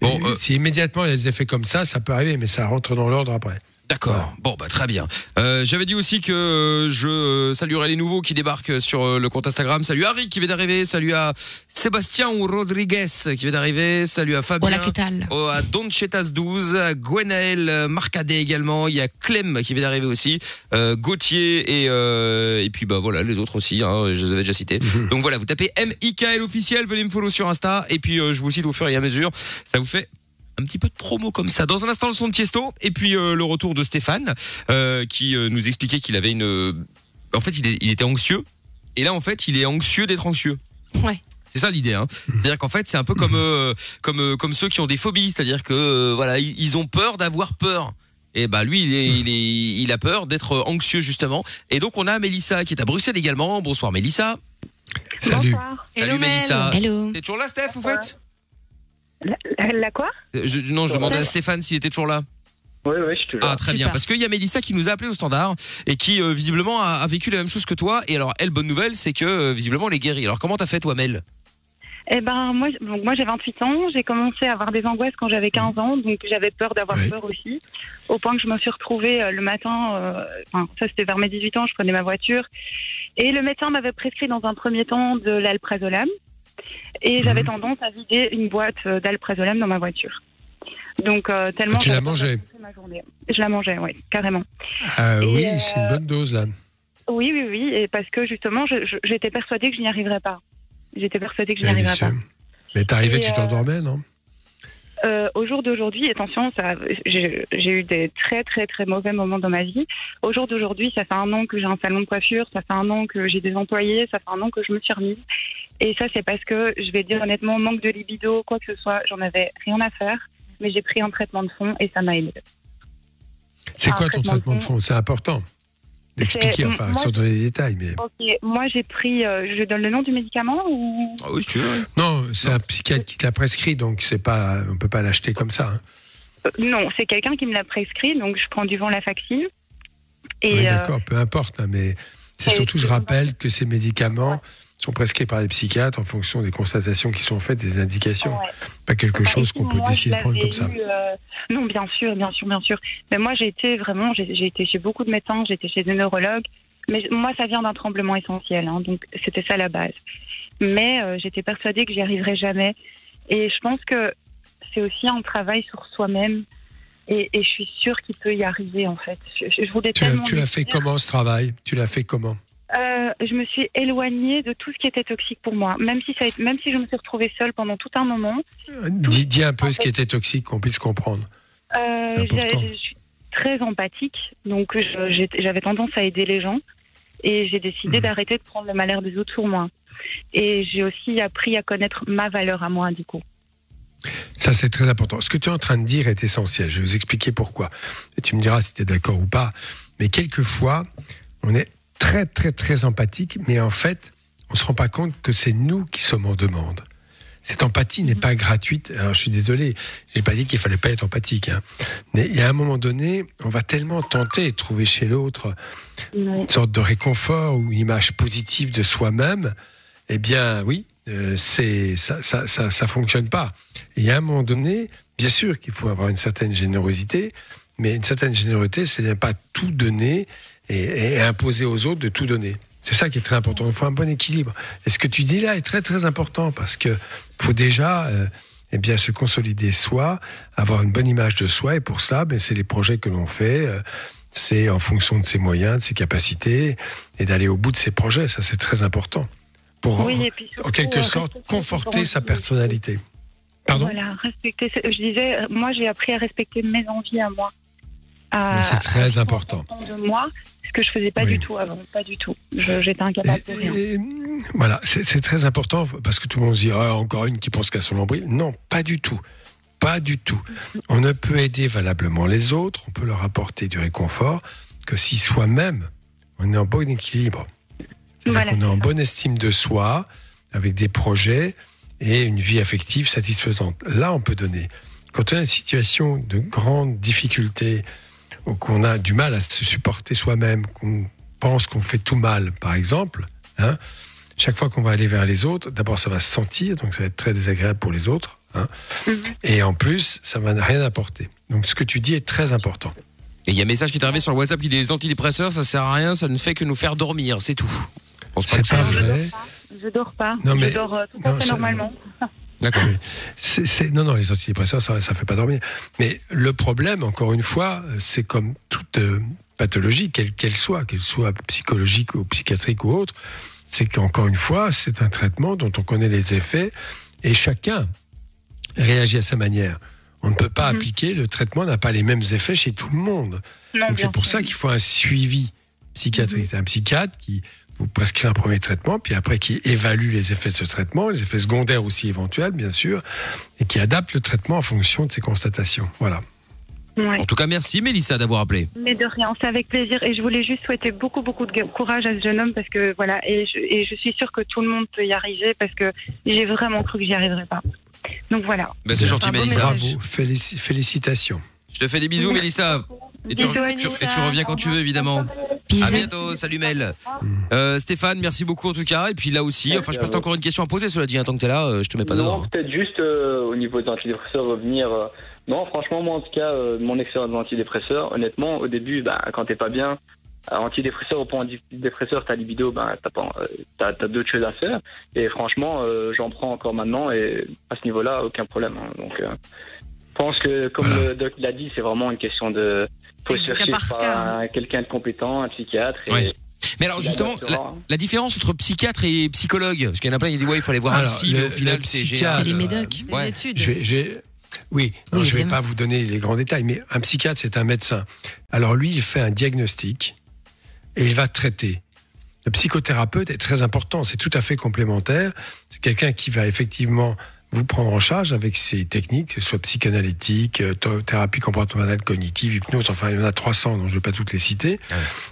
Bon, euh, Si immédiatement il y a des effets comme ça, ça peut arriver, mais ça rentre dans l'ordre après. D'accord. Bon, bah très bien. Euh, J'avais dit aussi que euh, je euh, saluerais les nouveaux qui débarquent sur le compte Instagram. Salut Harry qui vient d'arriver. Salut à Sébastien ou Rodriguez qui vient d'arriver. Salut à Fabien. Tal? Oh, à Donchetas 12, à Gwenaël Marcadet également, il y a Clem qui vient d'arriver aussi, euh, Gauthier et euh, et puis bah voilà les autres aussi, hein, je les avais déjà cités. Donc voilà, vous tapez MIKL officiel, venez me follow sur Insta et puis euh, je vous cite au fur et à mesure, ça vous fait un petit peu de promo comme ça. Dans un instant, le son de Tiesto et puis euh, le retour de Stéphane euh, qui euh, nous expliquait qu'il avait une. En fait, il, est- il était anxieux et là, en fait, il est anxieux d'être anxieux. Ouais. C'est ça l'idée. Hein. C'est-à-dire qu'en fait, c'est un peu comme euh, comme euh, comme ceux qui ont des phobies, c'est-à-dire que euh, voilà, ils, ils ont peur d'avoir peur. Et bah lui, il, est, il, est, il a peur d'être anxieux justement. Et donc on a Mélissa qui est à Bruxelles également. Bonsoir Mélissa. Salut. Salut. Mélissa. Hello. T'es toujours là, Steph, vous faites La, la quoi Euh, je, Non, je demandais à Stéphane s'il était toujours là. Oui, oui, je suis toujours. Ah très bien Super. parce qu'il y a Mélissa qui nous a appelé au standard et qui euh, visiblement a, a vécu la même chose que toi et alors elle bonne nouvelle c'est que euh, visiblement elle est guérie. Alors comment t'as fait toi Mel? Eh ben moi, donc moi j'ai 28 ans, j'ai commencé à avoir des angoisses quand j'avais 15 ans, donc j'avais peur d'avoir Oui. peur aussi, au point que je me suis retrouvée euh, le matin, euh, enfin ça c'était vers mes 18 ans, je prenais ma voiture, et le médecin m'avait prescrit dans un premier temps de l'alprazolam, et j'avais Mhm. tendance à vider une boîte euh, d'alprazolam dans ma voiture. Donc euh, tellement. Ah, tu l'as j'avais mangée passé ma journée. Je la mangeais, oui, carrément. Ah Et, oui, euh, c'est une bonne dose là. Oui, oui, oui, et parce que justement, j'étais persuadée que je n'y arriverais pas. J'étais persuadée que je n'y bien arriverais pas. Mais t'arrivais, tu euh, t'endormais, non? Euh, au jour d'aujourd'hui, attention, j'ai eu des très très très mauvais moments dans ma vie. Au jour d'aujourd'hui, ça fait un an que j'ai un salon de coiffure, ça fait un an que j'ai des employés, ça fait un an que je me suis remise. Et ça, c'est parce que, je vais dire honnêtement, manque de libido, quoi que ce soit, j'en avais rien à faire. Mais j'ai pris un traitement de fond et ça m'a aidé. C'est quoi ton traitement de traitement de fond C'est important d'expliquer, enfin, moi, sans donner des détails. Mais Ok, moi j'ai pris, euh, je donne le nom du médicament ou? Ah oui si tu veux. non, c'est un psychiatre qui te l'a prescrit, donc c'est pas, on peut pas l'acheter comme ça. hein. Euh, Non, c'est quelqu'un qui me l'a prescrit, donc je prends du venlafaxine. Et oui, euh, d'accord, peu importe, hein, mais c'est surtout, je rappelle que ces médicaments sont prescrits par les psychiatres en fonction des constatations qui sont faites, des indications, ouais. pas quelque chose qu'on peut décider de prendre comme ça. eu, euh, Non, bien sûr, bien sûr, bien sûr. Mais moi, j'ai été vraiment, j'ai été chez beaucoup de médecins, j'ai été chez des neurologues. Mais moi, ça vient d'un tremblement essentiel, hein, donc c'était ça la base. Mais euh, j'étais persuadée que j'y arriverais jamais. Et je pense que c'est aussi un travail sur soi-même. Et, et je suis sûre qu'il peut y arriver, en fait. Je, je voulais Tu l'as- tellement tu l'as fait comment ce travail? Tu l'as fait comment? Euh, je me suis éloignée de tout ce qui était toxique pour moi. Même si, ça a été- même si je me suis retrouvée seule pendant tout un moment, dis, dis un peu ce qui était toxique, qu'on puisse comprendre. Euh, je suis très empathique, donc j'avais tendance à aider les gens et j'ai décidé Mhm. d'arrêter de prendre le malheur des autres sur moi. Et j'ai aussi appris à connaître ma valeur à moi, du coup. Ça, c'est très important. Ce que tu es en train de dire est essentiel. Je vais vous expliquer pourquoi. Et tu me diras si tu es d'accord ou pas. Mais quelquefois, on est très, très, très empathique, mais en fait, on ne se rend pas compte que c'est nous qui sommes en demande. Cette empathie n'est pas gratuite. Alors, je suis désolé, j'ai pas dit qu'il fallait pas être empathique. hein. Mais il y a un moment donné, on va tellement tenter de trouver chez l'autre une sorte de réconfort ou une image positive de soi-même, eh bien oui, euh, c'est ça, ça, ça, ça fonctionne pas. Et il y a un moment donné, bien sûr qu'il faut avoir une certaine générosité, mais une certaine générosité, c'est ne pas tout donner et, et imposer aux autres de tout donner. C'est ça qui est très important. Il faut un bon équilibre. Et ce que tu dis là est très très important parce que faut déjà euh, eh bien se consolider soi, avoir une bonne image de soi et pour ça, ben, c'est les projets que l'on fait. euh, c'est en fonction de ses moyens, de ses capacités, et d'aller au bout de ses projets. Ça, c'est très important. Pour, Oui, en, surtout, quelque euh, sorte, conforter sa personnalité. Pardon? Voilà, respecter. Je disais, moi, j'ai appris à respecter mes envies à moi. C'est très important. De moi, ce que je faisais pas Oui. du tout avant, pas du tout. J'étais incapable de rien. Et- et, voilà, c'est très important parce que tout le monde se dit Ah, encore une qui pense qu'à son nombril. Non, pas du tout. Pas du tout. On ne peut aider valablement les autres, on peut leur apporter du réconfort que si soi-même on est en bon équilibre. Voilà, qu'on est en bonne estime de soi, avec des projets et une vie affective satisfaisante. Là, on peut donner. Quand on a une situation de grande difficulté, qu'on a du mal à se supporter soi-même, qu'on pense qu'on fait tout mal, par exemple, hein, chaque fois qu'on va aller vers les autres, d'abord ça va se sentir, donc ça va être très désagréable pour les autres, hein, Mhm. et en plus, ça va rien apporter. Donc ce que tu dis est très important. Et il y a un message qui est arrivé sur le WhatsApp qui dit les antidépresseurs, ça sert à rien, ça ne fait que nous faire dormir, c'est tout. C'est pas Alors, je vrai. dors pas. Je dors pas. Non, mais- je dors euh, tout à fait ça- normalement. D'accord. Oui. C'est- c'est- non, non, les antidépresseurs, ça ne fait pas dormir. Mais le problème, encore une fois, c'est comme toute euh, pathologie, quelle qu'elle soit, qu'elle soit psychologique ou psychiatrique ou autre, c'est qu'encore une fois, c'est un traitement dont on connaît les effets et chacun réagit à sa manière. On ne peut pas Mhm. appliquer, le traitement n'a pas les mêmes effets chez tout le monde. Non, Donc c'est pour sûr. ça qu'il faut un suivi psychiatrique. C'est un psychiatre qui vous prescrit un premier traitement, puis après qui évalue les effets de ce traitement, les effets secondaires aussi éventuels, bien sûr, et qui adapte le traitement en fonction de ses constatations. Voilà. Ouais. En tout cas, merci Mélissa d'avoir appelé. Mais de rien, c'est avec plaisir. Et je voulais juste souhaiter beaucoup, beaucoup de courage à ce jeune homme parce que voilà, et je, et je suis sûre que tout le monde peut y arriver parce que j'ai vraiment cru que j'y arriverai pas. Donc voilà. Ben, c'est gentil Mélissa. Bravo, Félici- félicitations. Je te fais des bisous, Mélissa. Et tu, reviens- tu- Mélissa. et tu reviens quand tu veux, évidemment. À Bisous. bientôt, salut Mel. Euh, Stéphane, merci beaucoup en tout cas. Et puis là aussi, enfin, je pense que t'as encore une question à poser, cela dit, hein, tant que t'es là, euh, je te mets pas dehors. Non, hein. peut-être juste euh, au niveau des antidépresseurs revenir. euh, non, franchement, moi en tout cas, euh, mon expérience d'antidépresseur, honnêtement, au début, bah, quand t'es pas bien, antidépresseur ou pas antidépresseur, ta libido, bah, t'as pas, t'as, t'as d'autres choses à faire. Et franchement, euh, j'en prends encore maintenant et à ce niveau-là, aucun problème. hein. Donc, euh, je pense que comme Voilà. le doc l'a dit, c'est vraiment une question de faut se par un- quelqu'un de compétent, un psychiatre. Et, Ouais. Mais alors justement, la, la différence entre psychiatre et psychologue, parce qu'il y en a plein qui disent ouais, il faut aller voir un psy, le- mais au final le c'est les médocs. Les Ouais. études. Je vais- oui, alors, Oui, je ne vais pas vous donner les grands détails, mais un psychiatre, c'est un médecin. Alors lui, il fait un diagnostic et il va traiter. Le psychothérapeute est très important, c'est tout à fait complémentaire. C'est quelqu'un qui va effectivement vous prendre en charge avec ses techniques, que ce soit psychanalytique, euh, th- thérapie comportementale cognitive, hypnose, enfin il y en a 300, donc je ne vais pas toutes les citer,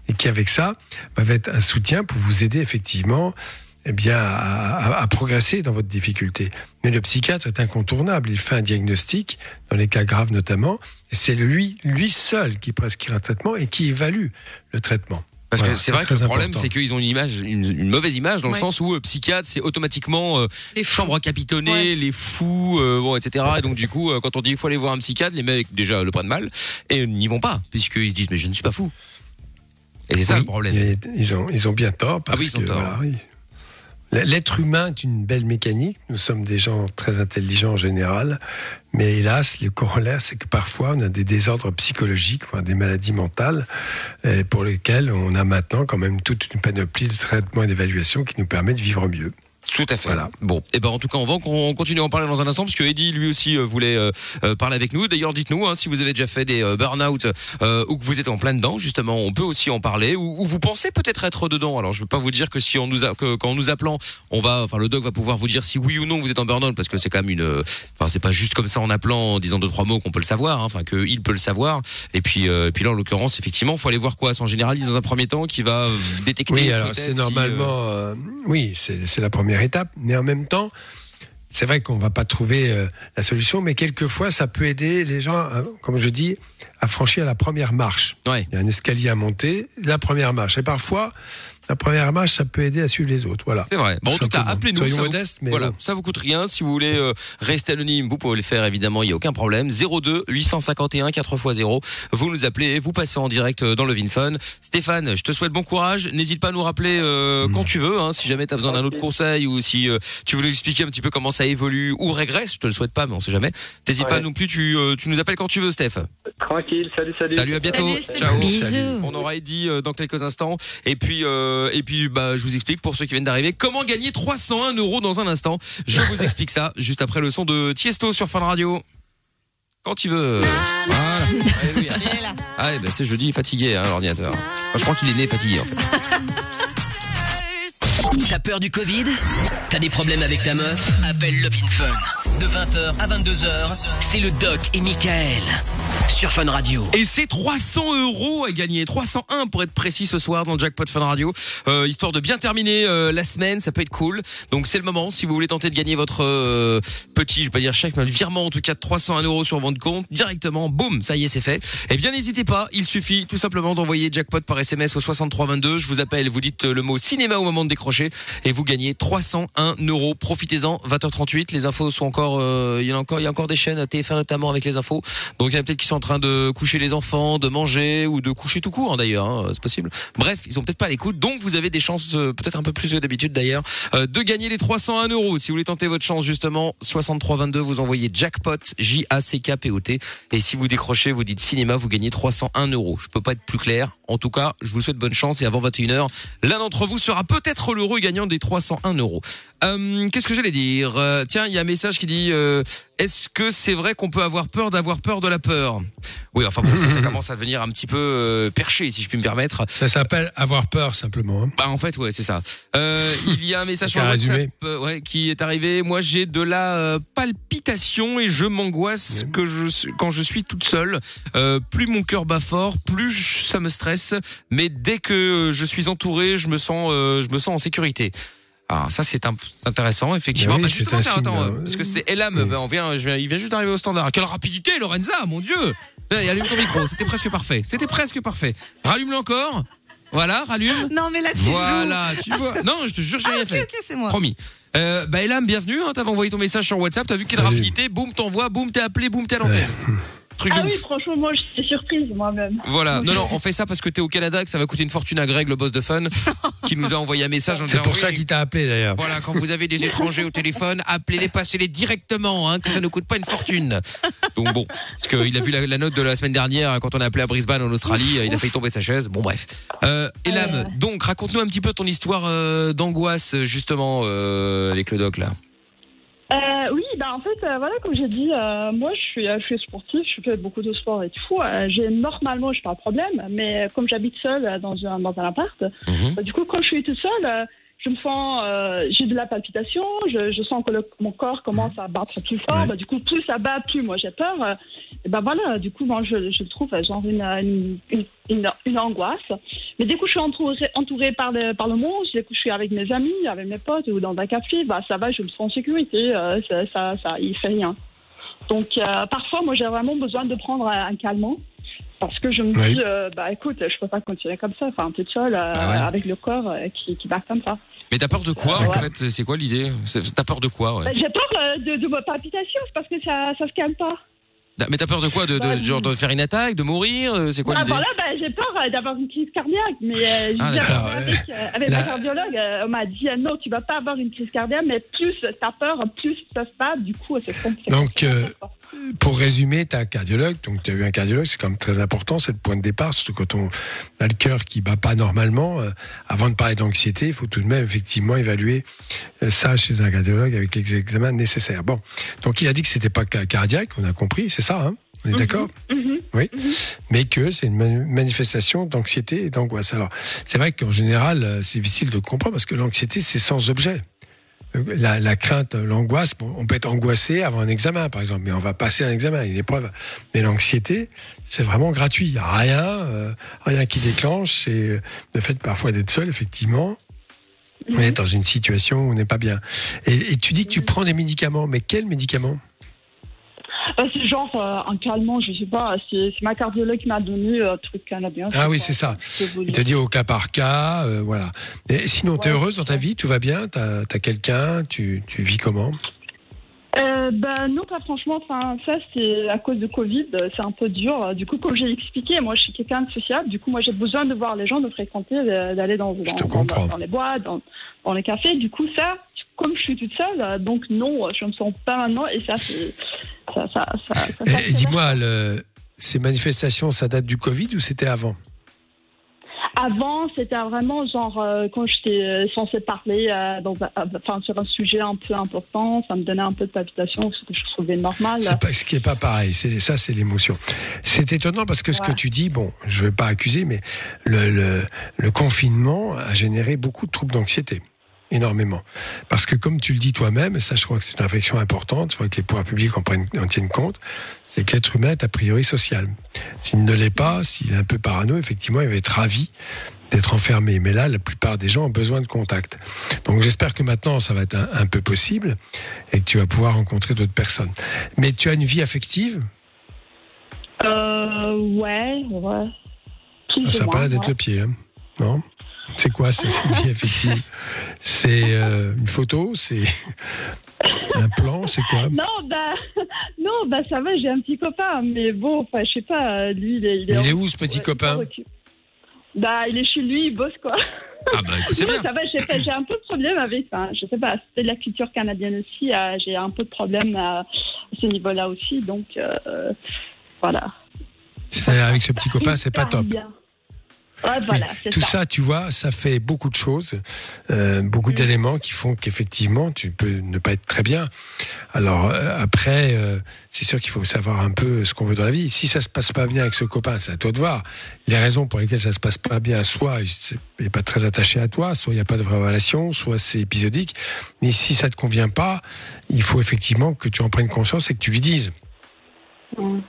et qui avec ça va être un soutien pour vous aider effectivement eh bien, à, à- à progresser dans votre difficulté. Mais le psychiatre est incontournable. Il fait un diagnostic, dans les cas graves notamment, et c'est lui, lui seul qui prescrit un traitement et qui évalue le traitement. Parce Voilà, que c'est vrai que le problème, c'est qu'ils ont une image, une, une mauvaise image, dans le sens où euh, psychiatre, c'est automatiquement euh, Les fous. chambre capitonnée, Ouais. les fous, euh, bon, etc. Et donc du coup, euh, quand on dit il faut aller voir un psychiatre, les mecs déjà le prennent mal et n'y vont pas, puisqu'ils se disent mais je ne suis pas fou. Et c'est ça Oui, le problème. Ils ont, ils ont bien tort parce Ah oui, ils ont que tort. voilà, oui. L'être humain est une belle mécanique. Nous sommes des gens très intelligents en général, mais hélas, le corollaire, c'est que parfois on a des désordres psychologiques, des maladies mentales, euh, pour lesquelles on a maintenant quand même toute une panoplie de traitements et d'évaluation qui nous permet de vivre mieux. Tout à fait. Voilà. Bon, et ben en tout cas, on va on continue à en parler dans un instant parce que Eddie lui aussi euh, voulait euh, euh, parler avec nous. D'ailleurs, dites-nous hein, si vous avez déjà fait des euh, burn-out euh, ou que vous êtes en plein dedans. Justement, on peut aussi en parler ou, ou vous pensez peut-être être dedans. Alors, je veux pas vous dire que si on nous a, que quand nous appelant, on va, enfin le doc va pouvoir vous dire si oui ou non vous êtes en burn-out parce que c'est quand même une, enfin c'est pas juste comme ça en appelant en disant deux trois mots qu'on peut le savoir. hein, Enfin que il peut le savoir. Et puis et puis là en l'occurrence effectivement, faut aller voir quoi? Son généraliste dans un premier temps qui va détecter. Oui, alors c'est si, normalement, oui, c'est la première étape, mais en même temps, c'est vrai qu'on va pas trouver euh, la solution, mais quelquefois ça peut aider les gens, à, comme je dis, à franchir la première marche. Ouais. Il y a un escalier à monter, la première marche, et parfois la première marche, ça peut aider à suivre les autres. Voilà. C'est vrai. Bon, en tout cas, appelez-nous. Soyons ça vous- modestes, mais voilà, bon. ça vous coûte rien. Si vous voulez euh, rester anonyme, vous pouvez le faire évidemment. Il y a aucun problème. 02 851 4x0. Vous nous appelez, vous passez en direct euh, dans le VinFun. Stéphane, je te souhaite bon courage. N'hésite pas à nous rappeler euh, Mm. quand tu veux. Hein, si jamais tu as besoin d'un autre conseil ou si euh, tu veux nous expliquer un petit peu comment ça évolue ou régresse, je te le souhaite pas, mais on sait jamais. T'hésites Ouais. pas non plus. Tu, euh, tu nous appelles quand tu veux, Steph. Tranquille, salut, salut. Salut, à bientôt. Salut. Ciao. Bisous. Salut. On aura Eddie euh, dans quelques instants. Et puis, euh, et puis, bah, je vous explique pour ceux qui viennent d'arriver comment gagner 301 euros dans un instant. Je vous *laughs* explique ça juste après le son de Tiesto sur Fun Radio. Quand tu veux. Voilà. Alléluia. Ah, bah, c'est jeudi, fatigué, hein, l'ordinateur. Enfin, je crois qu'il est né fatigué, en fait. *laughs* *laughs* T'as peur du Covid? T'as des problèmes avec ta meuf? Appelle Love in Fun. De 20h à 22h, c'est le Doc et Michael. Sur Fun Radio. Et c'est 300 euros à gagner, 301 pour être précis ce soir dans le jackpot Fun Radio, euh, histoire de bien terminer euh, la semaine, ça peut être cool. Donc c'est le moment, si vous voulez tenter de gagner votre euh, petit, je vais pas dire chèque, mais virement en tout cas de 301 euros sur votre compte directement, boum, ça y est, c'est fait. Eh bien n'hésitez pas, il suffit tout simplement d'envoyer jackpot par SMS au 6322. Je vous appelle, vous dites le mot cinéma au moment de décrocher et vous gagnez 301 euros. Profitez-en, 20h38, les infos sont encore, euh, il y en a encore, il y a encore des chaînes à TF1 notamment avec les infos. Donc il y en a peut-être qui sont en train de coucher les enfants, de manger ou de coucher tout court hein, d'ailleurs, hein, c'est possible. Bref, ils ont peut-être pas l'écoute, donc vous avez des chances, euh, peut-être un peu plus que d'habitude d'ailleurs, euh, de gagner les 301 euros. Si vous voulez tenter votre chance justement, 6322, vous envoyez jackpot J A C K P O T et si vous décrochez, vous dites cinéma, vous gagnez 301 euros. Je peux pas être plus clair. En tout cas, je vous souhaite bonne chance et avant 21h, l'un d'entre vous sera peut-être l'heureux gagnant des 301 euros. Euh, Qu'est-ce que j'allais dire? Euh, Tiens, il y a un message qui dit euh, Est-ce que c'est vrai qu'on peut avoir peur d'avoir peur de la peur? Oui, enfin bon, ça, ça *laughs* commence à devenir un petit peu euh, perché, si je puis me permettre. Ça s'appelle avoir peur simplement. hein. Bah en fait ouais c'est ça. Euh, il y a un message sur WhatsApp euh, ouais, qui est arrivé. Moi j'ai de la palpitation et je m'angoisse que je suis- quand je suis toute seule. Plus mon cœur bat fort, plus ça me stresse. Mais dès que je suis entouré, je me sens je me sens en sécurité. Alors ça c'est intéressant effectivement. Oui, Bah, c'est justement, tiens, signe, attends, euh, euh, parce que c'est Elam, bah, on vient, je viens- il vient juste d'arriver au standard. Quelle rapidité Lorenza, mon dieu Allez, Allume ton micro, c'était presque parfait. C'était presque parfait. Rallume-le encore. Voilà, rallume. *laughs* Non, mais là, tu Voilà, tu vois. Non, je te jure, j'ai rien Ah, ok, fait. ok, c'est moi. Promis. Euh, bah Elam, bienvenue. Hein, T'avais envoyé ton message sur WhatsApp. T'as vu quelle Salut. rapidité Boum, t'envoies. Boum, t'es appelé. Boum, t'es à l'antenne. Truc de Ah oui, ouf. franchement, moi, je suis surprise moi-même. Voilà. *laughs* Non, non, on fait ça parce que t'es au Canada, que ça va coûter une fortune à Greg, le boss de Fun, *laughs* qui nous a envoyé un message en C'est pour ça qu'il t'a appelé d'ailleurs. Voilà, quand vous avez des *laughs* étrangers au téléphone, appelez-les, passez-les directement, hein, que ça ne coûte pas une fortune. Donc bon, parce qu'il a vu la, la note de la semaine dernière quand on a appelé à Brisbane en Australie, il a failli tomber sa chaise. Bon bref. Euh, Elam, donc raconte-nous un petit peu ton histoire euh, d'angoisse justement euh, avec le doc là. Euh, oui, bah en fait, euh, voilà, comme j'ai dit, euh, moi, je suis, euh, je suis sportive, je fais beaucoup de sport et tout. Euh, j'ai normalement, je pas de problème, mais comme j'habite seule euh, dans un dans un appart, Mhm. bah, du coup, quand je suis toute seule, euh, je me sens, euh, j'ai de la palpitation, je, je sens que le- mon corps commence à battre plus fort. Ouais. Bah, du coup, plus ça bat, plus moi j'ai peur. Euh, et ben voilà, du coup, moi, je, je trouve genre une, une, une, une, une angoisse. Mais du coup, je suis entourée, entourée par le, par le monde. Du coup, je suis avec mes amis, avec mes potes ou dans un café. Bah, ça va, je me sens en sécurité. Euh, ça, ça, ça, il fait rien. Donc, euh, parfois, moi, j'ai vraiment besoin de prendre un, un calmant. Parce que je me Oui. dis, euh, bah écoute, je peux pas continuer comme ça, enfin toute seule, euh, Ah ouais. avec le corps euh, qui, qui bat comme ça. Mais t'as peur de quoi Ouais. en fait? C'est quoi l'idée? T'as peur de quoi ouais? Bah, J'ai peur euh, de, de ma palpitation, c'est parce que ça, ça se calme pas. Mais t'as peur de quoi? De, de, Bah, genre de faire une attaque, de mourir euh, C'est quoi Ah, l'idée? bah, j'ai peur euh, d'avoir une crise cardiaque, mais euh, Ah, avec, euh, avec La- ma cardiologue, euh, on m'a dit euh, non, tu vas pas avoir une crise cardiaque, mais plus t'as peur, plus ça se passe, du coup, c'est compliqué. Donc, euh, Pour résumer, tu as un cardiologue, donc tu as eu un cardiologue, c'est quand même très important, c'est le point de départ, surtout quand on a le cœur qui bat pas normalement. Euh, avant de parler d'anxiété, il faut tout de même effectivement évaluer euh, ça chez un cardiologue avec les examens nécessaires. Bon, donc il a dit que c'était pas ca- cardiaque, on a compris, c'est ça, hein? On est d'accord? Mhm. Oui, mais que c'est une mani- manifestation d'anxiété et d'angoisse. Alors, c'est vrai qu'en général, euh, c'est difficile de comprendre parce que l'anxiété, c'est sans objet. La, la crainte, l'angoisse, bon, on peut être angoissé avant un examen, par exemple, mais on va passer un examen, une épreuve. Mais l'anxiété, c'est vraiment gratuit. Il n'y a rien, euh, rien qui déclenche. C'est le fait parfois d'être seul, effectivement. On est dans une situation où on n'est pas bien. Et, et tu dis que tu prends des médicaments, mais quels médicaments? Euh, c'est genre euh, un calmant, je sais pas, c'est ma cardiologue qui m'a donné euh, un truc canadien. je Ah oui, c'est ça. Il te dit au cas par cas, euh, voilà. Et sinon, tu es Ouais. heureuse dans ta vie Tout va bien T'as as, quelqu'un tu, tu vis comment? Euh, bah non, pas franchement. Enfin, ça c'est à cause de Covid, c'est un peu dur. Du coup, comme j'ai expliqué, moi je suis quelqu'un de sociable. Du coup, moi j'ai besoin de voir les gens, de fréquenter, d'aller dans, dans, dans- dans les boîtes, dans les cafés. Du coup, ça, comme je suis toute seule, euh, donc non, je me sens pas maintenant. Et ça, c'est ça, ça, ça, ça, Et, dis-moi, le- ces manifestations, ça date du Covid ou c'était avant? Avant, c'était vraiment genre euh, quand j'étais euh, censée parler euh, dans un- euh, enfin, sur un sujet un peu important, ça me donnait un peu de palpitation, ce que je trouvais normal. Pas ce qui est pas pareil. C'est ça, c'est l'émotion. C'est étonnant parce que ce que tu dis, bon, je vais pas accuser, mais le, le, le confinement a généré beaucoup de troubles d'anxiété. Énormément. Parce que comme tu le dis toi-même, et ça je crois que c'est une réflexion importante, il faut que les pouvoirs publics en, prennent, en tiennent compte, c'est que l'être humain est a priori social. S'il ne l'est pas, s'il est un peu parano, effectivement, il va être ravi d'être enfermé. Mais là, la plupart des gens ont besoin de contact. Donc j'espère que maintenant, ça va être un, un peu possible et que tu vas pouvoir rencontrer d'autres personnes. Mais tu as une vie affective? Euh, ouais, ouais. Ah, Ça a pas l'air d'être ouais. le pied, hein non? C'est quoi cette vie affective? C'est euh, une photo? C'est un plan? C'est quoi? Non, bah, non, bah ça va, j'ai un petit copain, mais bon, enfin, je sais pas, lui, il est. Il est où ce petit ouais, copain? Bah, il est chez lui, il bosse quoi. Ah bah écoute, c'est bien. ça va, j'ai un peu de problème avec ça. Je sais pas, c'est de la culture canadienne aussi. euh, j'ai un peu de problème à, à ce niveau-là aussi, donc euh, voilà. Avec ce petit copain, c'est pas top. bien. Ouais, voilà, tout ça. ça. tu vois, ça fait beaucoup de choses, euh, beaucoup Mm. d'éléments qui font qu'effectivement, tu peux ne pas être très bien. Alors euh, après, euh, c'est sûr qu'il faut savoir un peu ce qu'on veut dans la vie. Si ça se passe pas bien avec ce copain, c'est à toi de voir. Les raisons pour lesquelles ça se passe pas bien, soit il n'est pas très attaché à toi, soit il n'y a pas de vraie relation, soit c'est épisodique. Mais si ça te convient pas, il faut effectivement que tu en prennes conscience et que tu lui dises. Mm.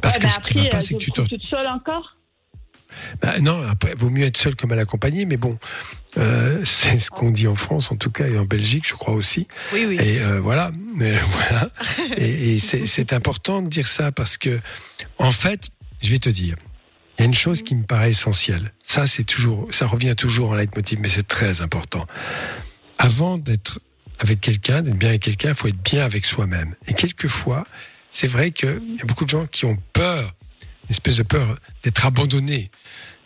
Parce Ouais, que bah ce qui va après, pas, euh, c'est que tu te toute seule encore. Bah, non, après, vaut mieux être seul que mal accompagné, mais bon, euh, *laughs* c'est ce qu'on dit en France, en tout cas, et en Belgique, je crois aussi. Oui, oui. Et euh, voilà, *laughs* mais voilà. Et, et c'est c'est important de dire ça parce que, en fait, je vais te dire, il y a une chose qui me paraît essentielle. Ça, c'est toujours, ça revient toujours en leitmotiv, mais c'est très important. Avant d'être avec quelqu'un, d'être bien avec quelqu'un, il faut être bien avec soi-même. Et quelquefois, c'est vrai qu'il y a beaucoup de gens qui ont peur, une espèce de peur d'être abandonné,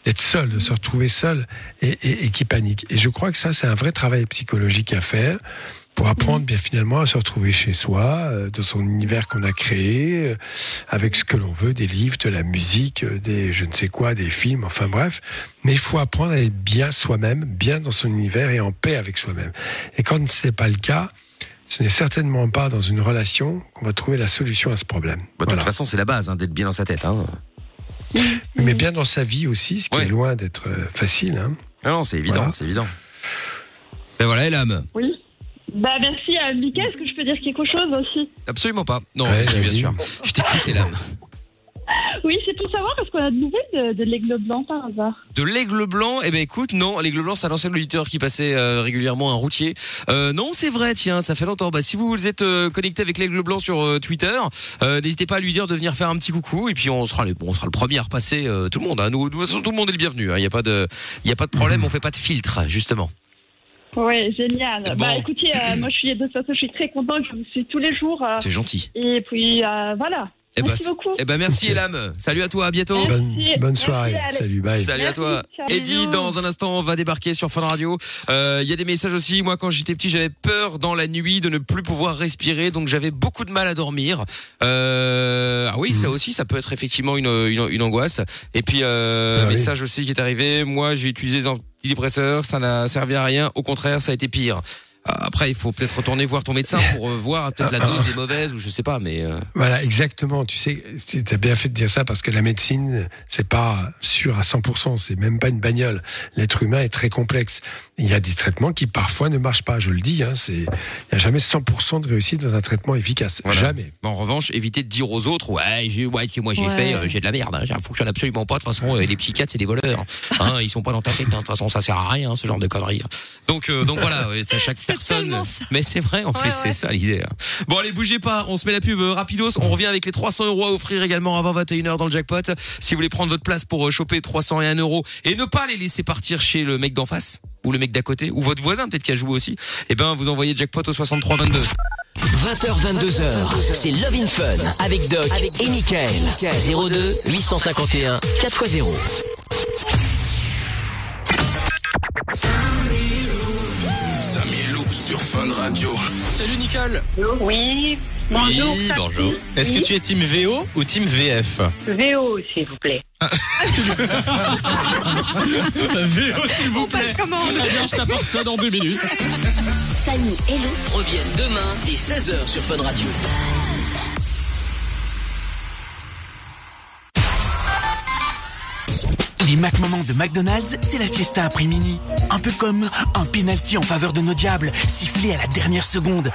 d'être seul, de se retrouver seul et, et- et qui paniquent. Et je crois que ça, c'est un vrai travail psychologique à faire pour apprendre bien finalement à se retrouver chez soi, euh, dans son univers qu'on a créé, euh, avec ce que l'on veut, des livres, de la musique, euh, des je ne sais quoi, des films, enfin bref. Mais il faut apprendre à être bien soi-même, bien dans son univers et en paix avec soi-même. Et quand ce n'est pas le cas, ce n'est certainement pas dans une relation qu'on va trouver la solution à ce problème. Bah, de Voilà. toute façon, c'est la base, hein, d'être bien dans sa tête. Hein. Mais bien dans sa vie aussi, ce qui Ouais. est loin d'être euh, facile. Hein. Ah non, c'est évident, Voilà. c'est évident. Ben voilà, Elam. Oui. Bah merci à Mika, est-ce que je peux dire quelque chose aussi? Absolument pas. Non, Ouais, bien sûr. Je t'écoute, Elam. *laughs* Oui, c'est pour savoir, est-ce qu'on a de nouvelles de, de l'aigle blanc par hasard De l'aigle blanc, eh ben écoute, non, l'aigle blanc, c'est un ancien auditeur qui passait euh, régulièrement un routier. Euh, non, c'est vrai, tiens, ça fait longtemps. Bah, si vous êtes euh, connecté avec l'aigle blanc sur euh, Twitter, euh, n'hésitez pas à lui dire de venir faire un petit coucou et puis on sera les, on sera le premier à repasser euh, tout le monde. Hein. Nous, de toute façon, tout le monde est le bienvenu. Il y a pas de, il a pas de problème, on fait pas de filtre, justement. Oui, génial. Bon. Bah écoutez, euh, moi je suis de toute façon, je suis très contente, je vous suis tous les jours. euh, C'est gentil. et puis euh, voilà. Eh ben, Merci c'est- beaucoup. Eh ben merci Elam. Salut à toi, à bientôt. Merci. Bonne, bonne Merci, soirée. Salut, bye. Salut à Merci, toi. Eddie, dans un instant, va débarquer sur Fun Radio. Euh, Il y a des messages aussi. Moi, quand j'étais petit, j'avais peur dans la nuit de ne plus pouvoir respirer, donc j'avais beaucoup de mal à dormir. Euh, ah oui, ça aussi, ça peut être effectivement une, une, une angoisse. Et puis, euh, Ah oui. message aussi qui est arrivé. Moi, j'ai utilisé des antidépresseurs, ça n'a servi à rien. Au contraire, ça a été pire. Après, il faut peut-être retourner voir ton médecin pour euh, voir peut-être la dose est mauvaise ou je sais pas, mais euh, Voilà, exactement. Tu sais, tu as bien fait de dire ça parce que la médecine, c'est pas sûr à 100%. C'est même pas une bagnole. L'être humain est très complexe. Il y a des traitements qui parfois ne marchent pas. Je le dis, hein, c'est, il y a jamais 100% de réussite dans un traitement efficace. Voilà. Jamais. En revanche, évitez de dire aux autres, ouais, j'ai, moi j'ai Ouais. fait, euh, j'ai de la merde, hein, ça fonctionne absolument pas. De toute façon, euh, les psychiatres c'est des voleurs, *laughs* hein, ils sont pas dans ta tête. hein. De toute façon, ça sert à rien, ce genre de conneries. Donc, euh, donc voilà, ouais, c'est à chaque *laughs* personne. Mais c'est vrai, en Ouais, plus, c'est ça l'idée. hein. Bon, allez, bougez pas, on se met la pub euh, rapidos. On revient avec les 300 euros à offrir également avant 21h dans le jackpot. Si vous voulez prendre votre place pour euh, choper 301 euros et ne pas les laisser partir chez le mec d'en face ou le mec d'à côté ou votre voisin peut-être qui a joué aussi, eh ben vous envoyez jackpot au 63 22. 20h, 22h, c'est Love in Fun avec Doc et Michael. 02 851 4x0. Fun Radio. Salut Nicole. Oui, bonjour. Oui, bonjour. Est-ce que tu es team VO ou team VF VO, s'il vous plaît. *laughs* VO, s'il vous On passe commande. Très bien, je t'apporte ça dans deux minutes. Samy et Lou Reviennent demain dès 16h sur Fun Radio. Les McMoments de McDonald's, c'est la fiesta après-mini. Un peu comme un penalty en faveur de nos diables, sifflé à la dernière seconde.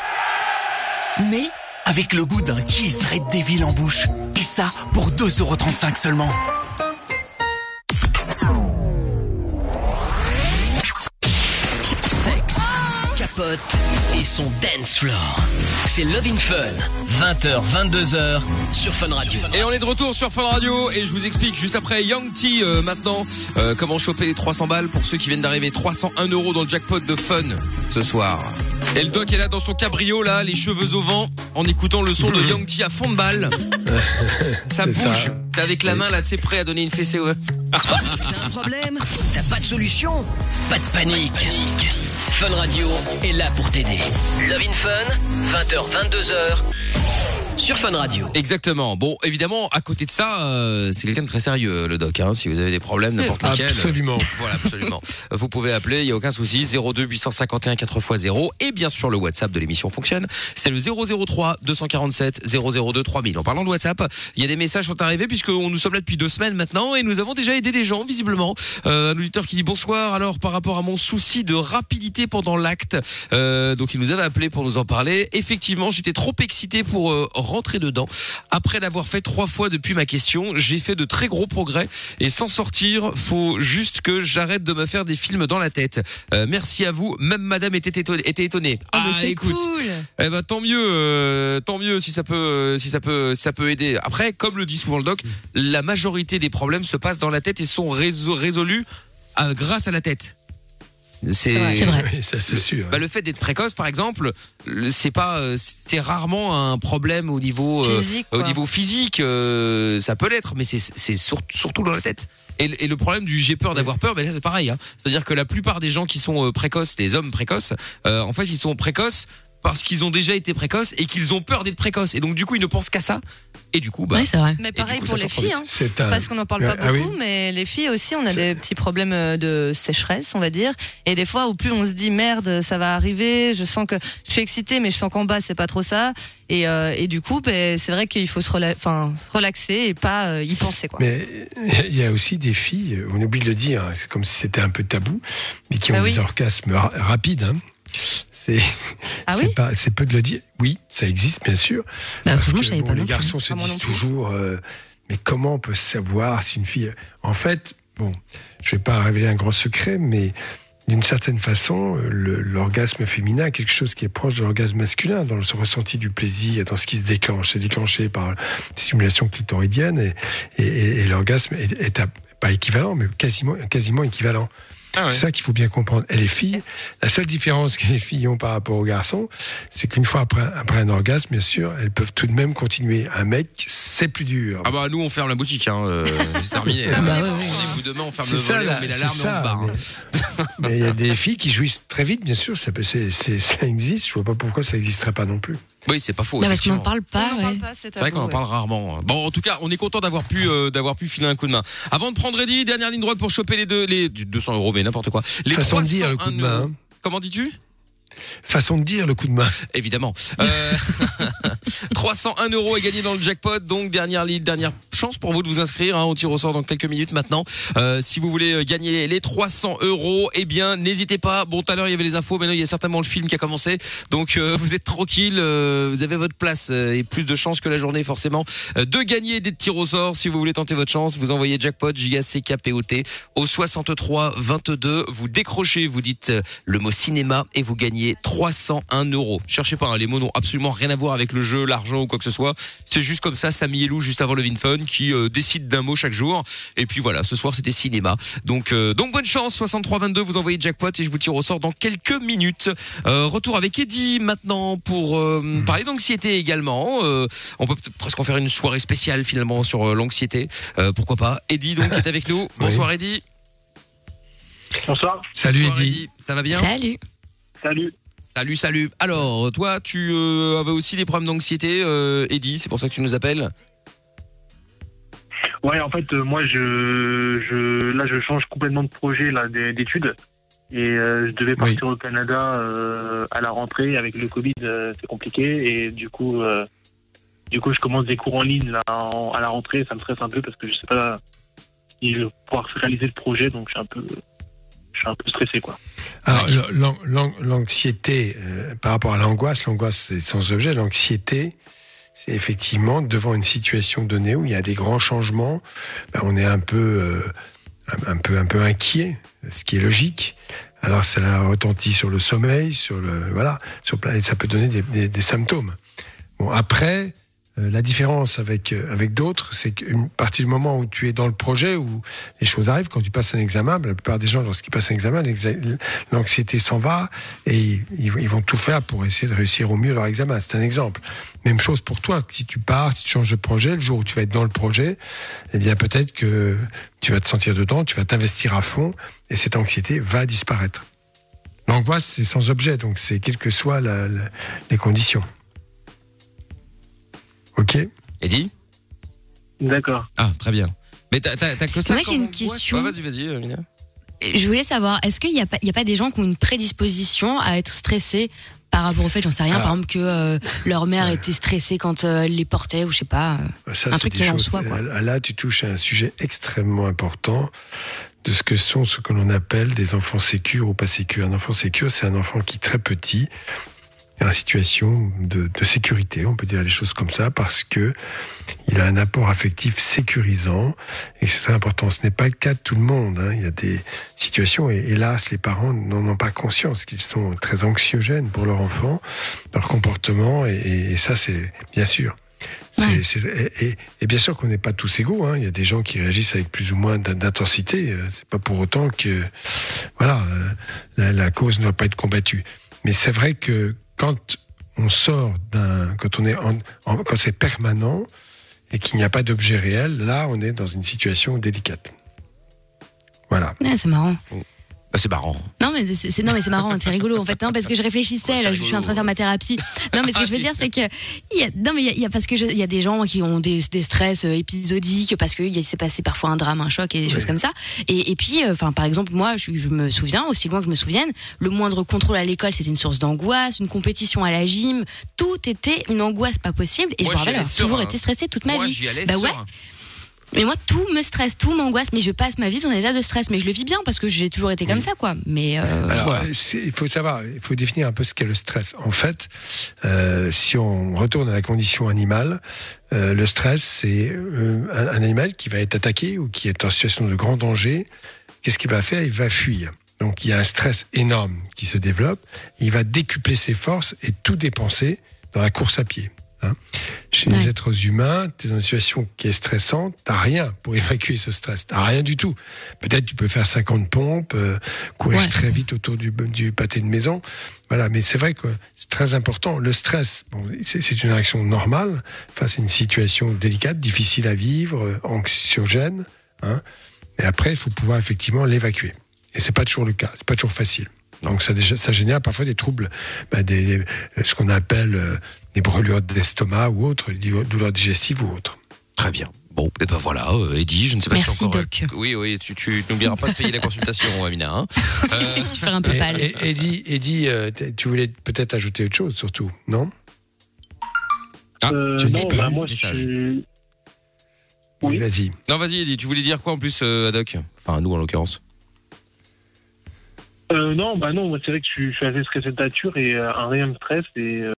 Mais avec le goût d'un cheese Red Devil en bouche. Et ça pour 2,35€ seulement. Sexe, capote et son dance floor. C'est Love in Fun. 20h, 22h sur Fun Radio. Et on est de retour sur Fun Radio et je vous explique juste après Young T euh, maintenant euh, comment choper les 300 balles pour ceux qui viennent d'arriver 301 euros dans le jackpot de Fun ce soir. Et le doc est là dans son cabrio là, les cheveux au vent, en écoutant le son de Young T à fond de balle. *laughs* ça bouge. T'es avec la main là, tu sais prêt à donner une fessée. Ouais. T'as un problème T'as pas de solution Pas de panique. Fun Radio est là pour t'aider. Love in Fun, 20h, 22h sur Fun Radio. Exactement. Bon, évidemment, à côté de ça, euh, c'est quelqu'un de très sérieux, le doc. Hein, si vous avez des problèmes, n'importe lesquels. Absolument. *laughs* Voilà, absolument. Vous pouvez appeler, il y a aucun souci. 02 851 4x0 et bien sûr le WhatsApp de l'émission fonctionne. C'est le 003 247 002 3000. En parlant de WhatsApp, il y a des messages sont arrivés puisque nous sommes là depuis deux semaines maintenant et nous avons déjà aidé des gens visiblement. Euh, un auditeur qui dit bonsoir. Alors par rapport à mon souci de rapidité pendant l'acte, euh, donc il nous avait appelé pour nous en parler. Effectivement, j'étais trop excité pour euh, rentrer dedans. Après l'avoir fait trois fois depuis ma question, j'ai fait de très gros progrès et sans sortir, faut juste que j'arrête de me faire des films dans la tête. Euh, merci à vous. Même Madame était étonnée. Était étonnée. Oh, mais c'est cool. Eh ben tant mieux, euh, tant mieux si ça peut, euh, si ça peut, ça peut aider. Après, comme le dit souvent le doc, la majorité des problèmes se passent dans la tête et sont résol- résolus euh, grâce à la tête. C'est vrai. Oui, ça, c'est sûr. Bah, le fait d'être précoce, par exemple, le- c'est pas, euh, c'est rarement un problème au niveau euh, Physique, au quoi. niveau physique. euh, ça peut l'être, mais c'est c'est sur- surtout dans la tête. Et, le- et le problème du j'ai peur d'avoir peur, ben là c'est pareil. Hein. C'est-à-dire que la plupart des gens qui sont euh, précoces, les hommes précoces, euh, en fait ils sont précoces parce qu'ils ont déjà été précoces et qu'ils ont peur d'être précoces. Et donc du coup ils ne pensent qu'à ça. Et du coup, bah, Mais Et pareil du coup, pour les filles, hein. C'est un- parce qu'on n'en parle pas Ah oui. beaucoup, mais les filles aussi, on a des petits problèmes euh, de sécheresse, on va dire. Et des fois, au plus on se dit merde, ça va arriver, je sens que je suis excitée, mais je sens qu'en bas, c'est pas trop ça. Et, euh, et du coup, ben, c'est vrai qu'il faut se rela- enfin, relaxer et pas euh, y penser. Quoi. Mais *laughs* il y a aussi des filles, on oublie de le dire, hein, c'est comme si c'était un peu tabou, mais qui ont Ah oui. des orgasmes ra- rapides. hein. C'est Ah c'est oui pas- c'est peu de le dire. Oui, ça existe bien sûr. Bah, Parce franchement, que, je savais bon, pas les plus. garçons se Ah, disent toujours, euh, mais comment on peut savoir si une fille. En fait, bon, je vais pas révéler un grand secret, mais d'une certaine façon, euh, le- l'orgasme féminin a quelque chose qui est proche de l'orgasme masculin, dans le ressenti du plaisir, dans ce qui se déclenche. C'est déclenché par la stimulation clitoridienne et, et- et- et l'orgasme est, est à- pas équivalent, mais quasiment, quasiment équivalent. Ah ouais. C'est ça qu'il faut bien comprendre. Et les filles, la seule différence que les filles ont par rapport aux garçons, c'est qu'une fois après, après un orgasme, bien sûr, elles peuvent tout de même continuer. Un mec, c'est plus dur. ah bah nous on ferme la boutique, hein, euh, c'est *laughs* terminé. bah ouais, ouais. Rendez-vous demain, on ferme le ça, volet, là, on met c'est l'alarme et on se barre. hein. *laughs* mais- il y a des filles qui jouissent très vite, bien sûr. Ça, peut- ça existe. Je vois pas pourquoi ça n'existerait pas non plus. Oui, c'est pas faux. Non, parce qu'on n'en parle pas. on n'en ouais. parle pas, c'est C'est vrai qu'on en parle rarement. Bon, en tout cas, on est content d'avoir pu euh, d'avoir pu filer un coup de main. Avant de prendre Eddie, dernière ligne droite pour choper les deux les du 200 euros, mais n'importe quoi. Les Façon de dire, le 301 coup de main, euros. hein. Comment dis-tu? Façon de dire le coup de main. Évidemment. Euh, *laughs* 301 euros est gagné dans le jackpot. Donc dernière ligne, dernière chance pour vous de vous inscrire. Hein, on tire au sort dans quelques minutes maintenant. Euh, si vous voulez euh, gagner les 300 euros, eh bien n'hésitez pas. Bon, tout à l'heure il y avait les infos, maintenant il y a certainement le film qui a commencé. Donc euh, vous êtes tranquille, euh, vous avez votre place euh, et plus de chance que la journée forcément de gagner des tirs au sort. Si vous voulez tenter votre chance, vous envoyez jackpot J A T au 63 22. Vous décrochez, vous dites le mot cinéma et vous gagnez 301 euros. Cherchez pas, hein, les mots n'ont absolument rien à voir avec le jeu, l'argent ou quoi que ce soit. C'est juste comme ça, Samy et Lou juste avant le VinFun qui euh, décide d'un mot chaque jour. Et puis voilà, ce soir c'était cinéma. Donc euh, donc bonne chance, 63 22. Vous envoyez jackpot et je vous tire au sort dans quelques minutes. Euh, retour avec Eddie maintenant pour euh, parler d'anxiété également. Euh, on peut presque en faire une soirée spéciale finalement sur euh, l'anxiété. Euh, pourquoi pas? Eddie donc qui est avec nous. *laughs* Bonsoir Eddie. Bonsoir. Salut Bonsoir, Eddie. Ça va bien? Salut. Salut. Salut, salut. Alors, toi, tu euh, avais aussi des problèmes d'anxiété, euh, Eddie, c'est pour ça que tu nous appelles? Ouais, en fait, euh, moi, je, je, là, je change complètement de projet là d'é- d'études. Et euh, je devais partir au Canada euh, à la rentrée. Avec le Covid, euh, c'est compliqué. Et du coup, du coup, je commence des cours en ligne là en- à la rentrée. Ça me stresse un peu parce que je sais pas si je vais pouvoir réaliser le projet. Donc, je suis un peu, je suis un peu stressé, quoi. Alors, l'an- l'an- l'anxiété, par rapport à l'angoisse, l'angoisse c'est sans objet, l'anxiété, c'est effectivement devant une situation donnée où il y a des grands changements, ben, on est un peu, euh, un, peu, un peu inquiet, ce qui est logique. Alors ça retentit sur le sommeil, sur le, voilà, sur plein, et ça peut donner des, des- symptômes. Bon, après, la différence avec, euh, avec d'autres, c'est qu'une partie du moment où tu es dans le projet, où les choses arrivent, quand tu passes un examen, la plupart des gens, lorsqu'ils passent un examen, l'anxiété s'en va et ils, ils vont tout faire pour essayer de réussir au mieux leur examen. C'est un exemple. Même chose pour toi. Si tu pars, si tu changes de projet, le jour où tu vas être dans le projet, eh bien peut-être que tu vas te sentir dedans, tu vas t'investir à fond et cette anxiété va disparaître. L'angoisse, c'est sans objet, donc c'est quelles que soient les conditions. Ok Eddie D'accord. Ah, très bien. Mais t'as t'as- t'as que ça Moi, j'ai une angoisse question. Ouais, Vas-y, vas-y, euh, Mina. Je voulais savoir, est-ce qu'il n'y a, pas- il y a pas des gens qui ont une prédisposition à être stressés par rapport au fait, j'en sais rien, Ah. par exemple que euh, leur mère était stressée quand euh, elle les portait ou je sais pas. euh, Ça, un c'est truc des qui est en choses- soi, quoi. Là, là, tu touches à un sujet extrêmement important de ce que sont ce que l'on appelle des enfants sécures ou pas sécures. Un enfant sécure, c'est un enfant qui, très petit, en situation de, de sécurité, on peut dire les choses comme ça, parce que il a un apport affectif sécurisant et c'est très important. Ce n'est pas le cas de tout le monde. hein. Il y a des situations et hélas, les parents n'en ont pas conscience qu'ils sont très anxiogènes pour leur enfant, leur comportement et, et ça, c'est bien sûr. Et, et- et bien sûr qu'on n'est pas tous égaux. hein. Il y a des gens qui réagissent avec plus ou moins d'in- d'intensité. Euh, C'est pas pour autant que voilà euh, la, la cause ne doit pas être combattue. Mais c'est vrai que quand on sort d'un, quand on est en, en- quand c'est permanent et qu'il n'y a pas d'objet réel, là on est dans une situation délicate. Voilà. Ouais, c'est marrant. C'est marrant. Non mais c'est non mais c'est marrant, c'est rigolo en fait. Non parce que je réfléchissais là, je suis en train de faire ma thérapie. Non mais ce *laughs* que je veux dire c'est que il y a, non mais il y a- il y, a parce que il y a des gens qui ont des, des stress euh, épisodiques parce que il s'est passé parfois un drame, un choc et des choses comme ça. Et, et puis euh, enfin par exemple moi je, je me souviens aussi loin que je me souvienne, le moindre contrôle à l'école c'était une source d'angoisse, une compétition à la gym, tout était une angoisse pas possible et Moi, je me rappelle avoir toujours été stressée toute ma Moi, vie. j'y allais bah ouais. Mais moi, tout me stresse, tout m'angoisse, mais je passe ma vie dans un état de stress. Mais je le vis bien parce que j'ai toujours été comme ça, quoi. Mais euh, Alors, voilà. il faut savoir, il faut définir un peu ce qu'est le stress. En fait, euh, si on retourne à la condition animale, euh, le stress, c'est un, un animal qui va être attaqué ou qui est en situation de grand danger. Qu'est-ce qu'il va faire? Il va fuir. Donc il y a un stress énorme qui se développe. Il va décupler ses forces et tout dépenser dans la course à pied. Hein. Chez les êtres humains, tu es dans une situation qui est stressante, t'as rien pour *laughs* évacuer ce stress, t'as rien du tout. Peut-être tu peux faire 50 pompes, euh, courir très vite autour du, du pâté de maison, voilà. Mais c'est vrai que c'est très important. Le stress, bon, c'est une réaction normale face à une situation délicate, difficile à vivre, euh, anxiogène. Hein. Mais après, il faut pouvoir effectivement l'évacuer. Et c'est pas toujours le cas, c'est pas toujours facile. Donc ça, génère parfois des troubles, bah, des, des- euh, ce qu'on appelle euh, des brûlures d'estomac ou autres, des douleurs digestives ou autres. Très bien. Bon, et ben voilà, euh, Eddie, je ne sais pas Merci, si encore. Doc. Oui, oui, tu, tu n'oublieras pas de payer la consultation, *laughs* Amina. Hein. Euh, *laughs* Tu fais un peu pâle. et- Eddie, Eddie, euh, tu voulais peut-être ajouter autre chose, surtout, non? Ah, Euh, tu non, bah, moi, Message. Oui, vas-y. Non, vas-y, Eddie, tu voulais dire quoi en plus, euh, à Doc Enfin, à nous en l'occurrence. Euh, non, bah non, moi c'est vrai que je suis, je suis assez stressé de nature et euh, un rien me stresse et euh,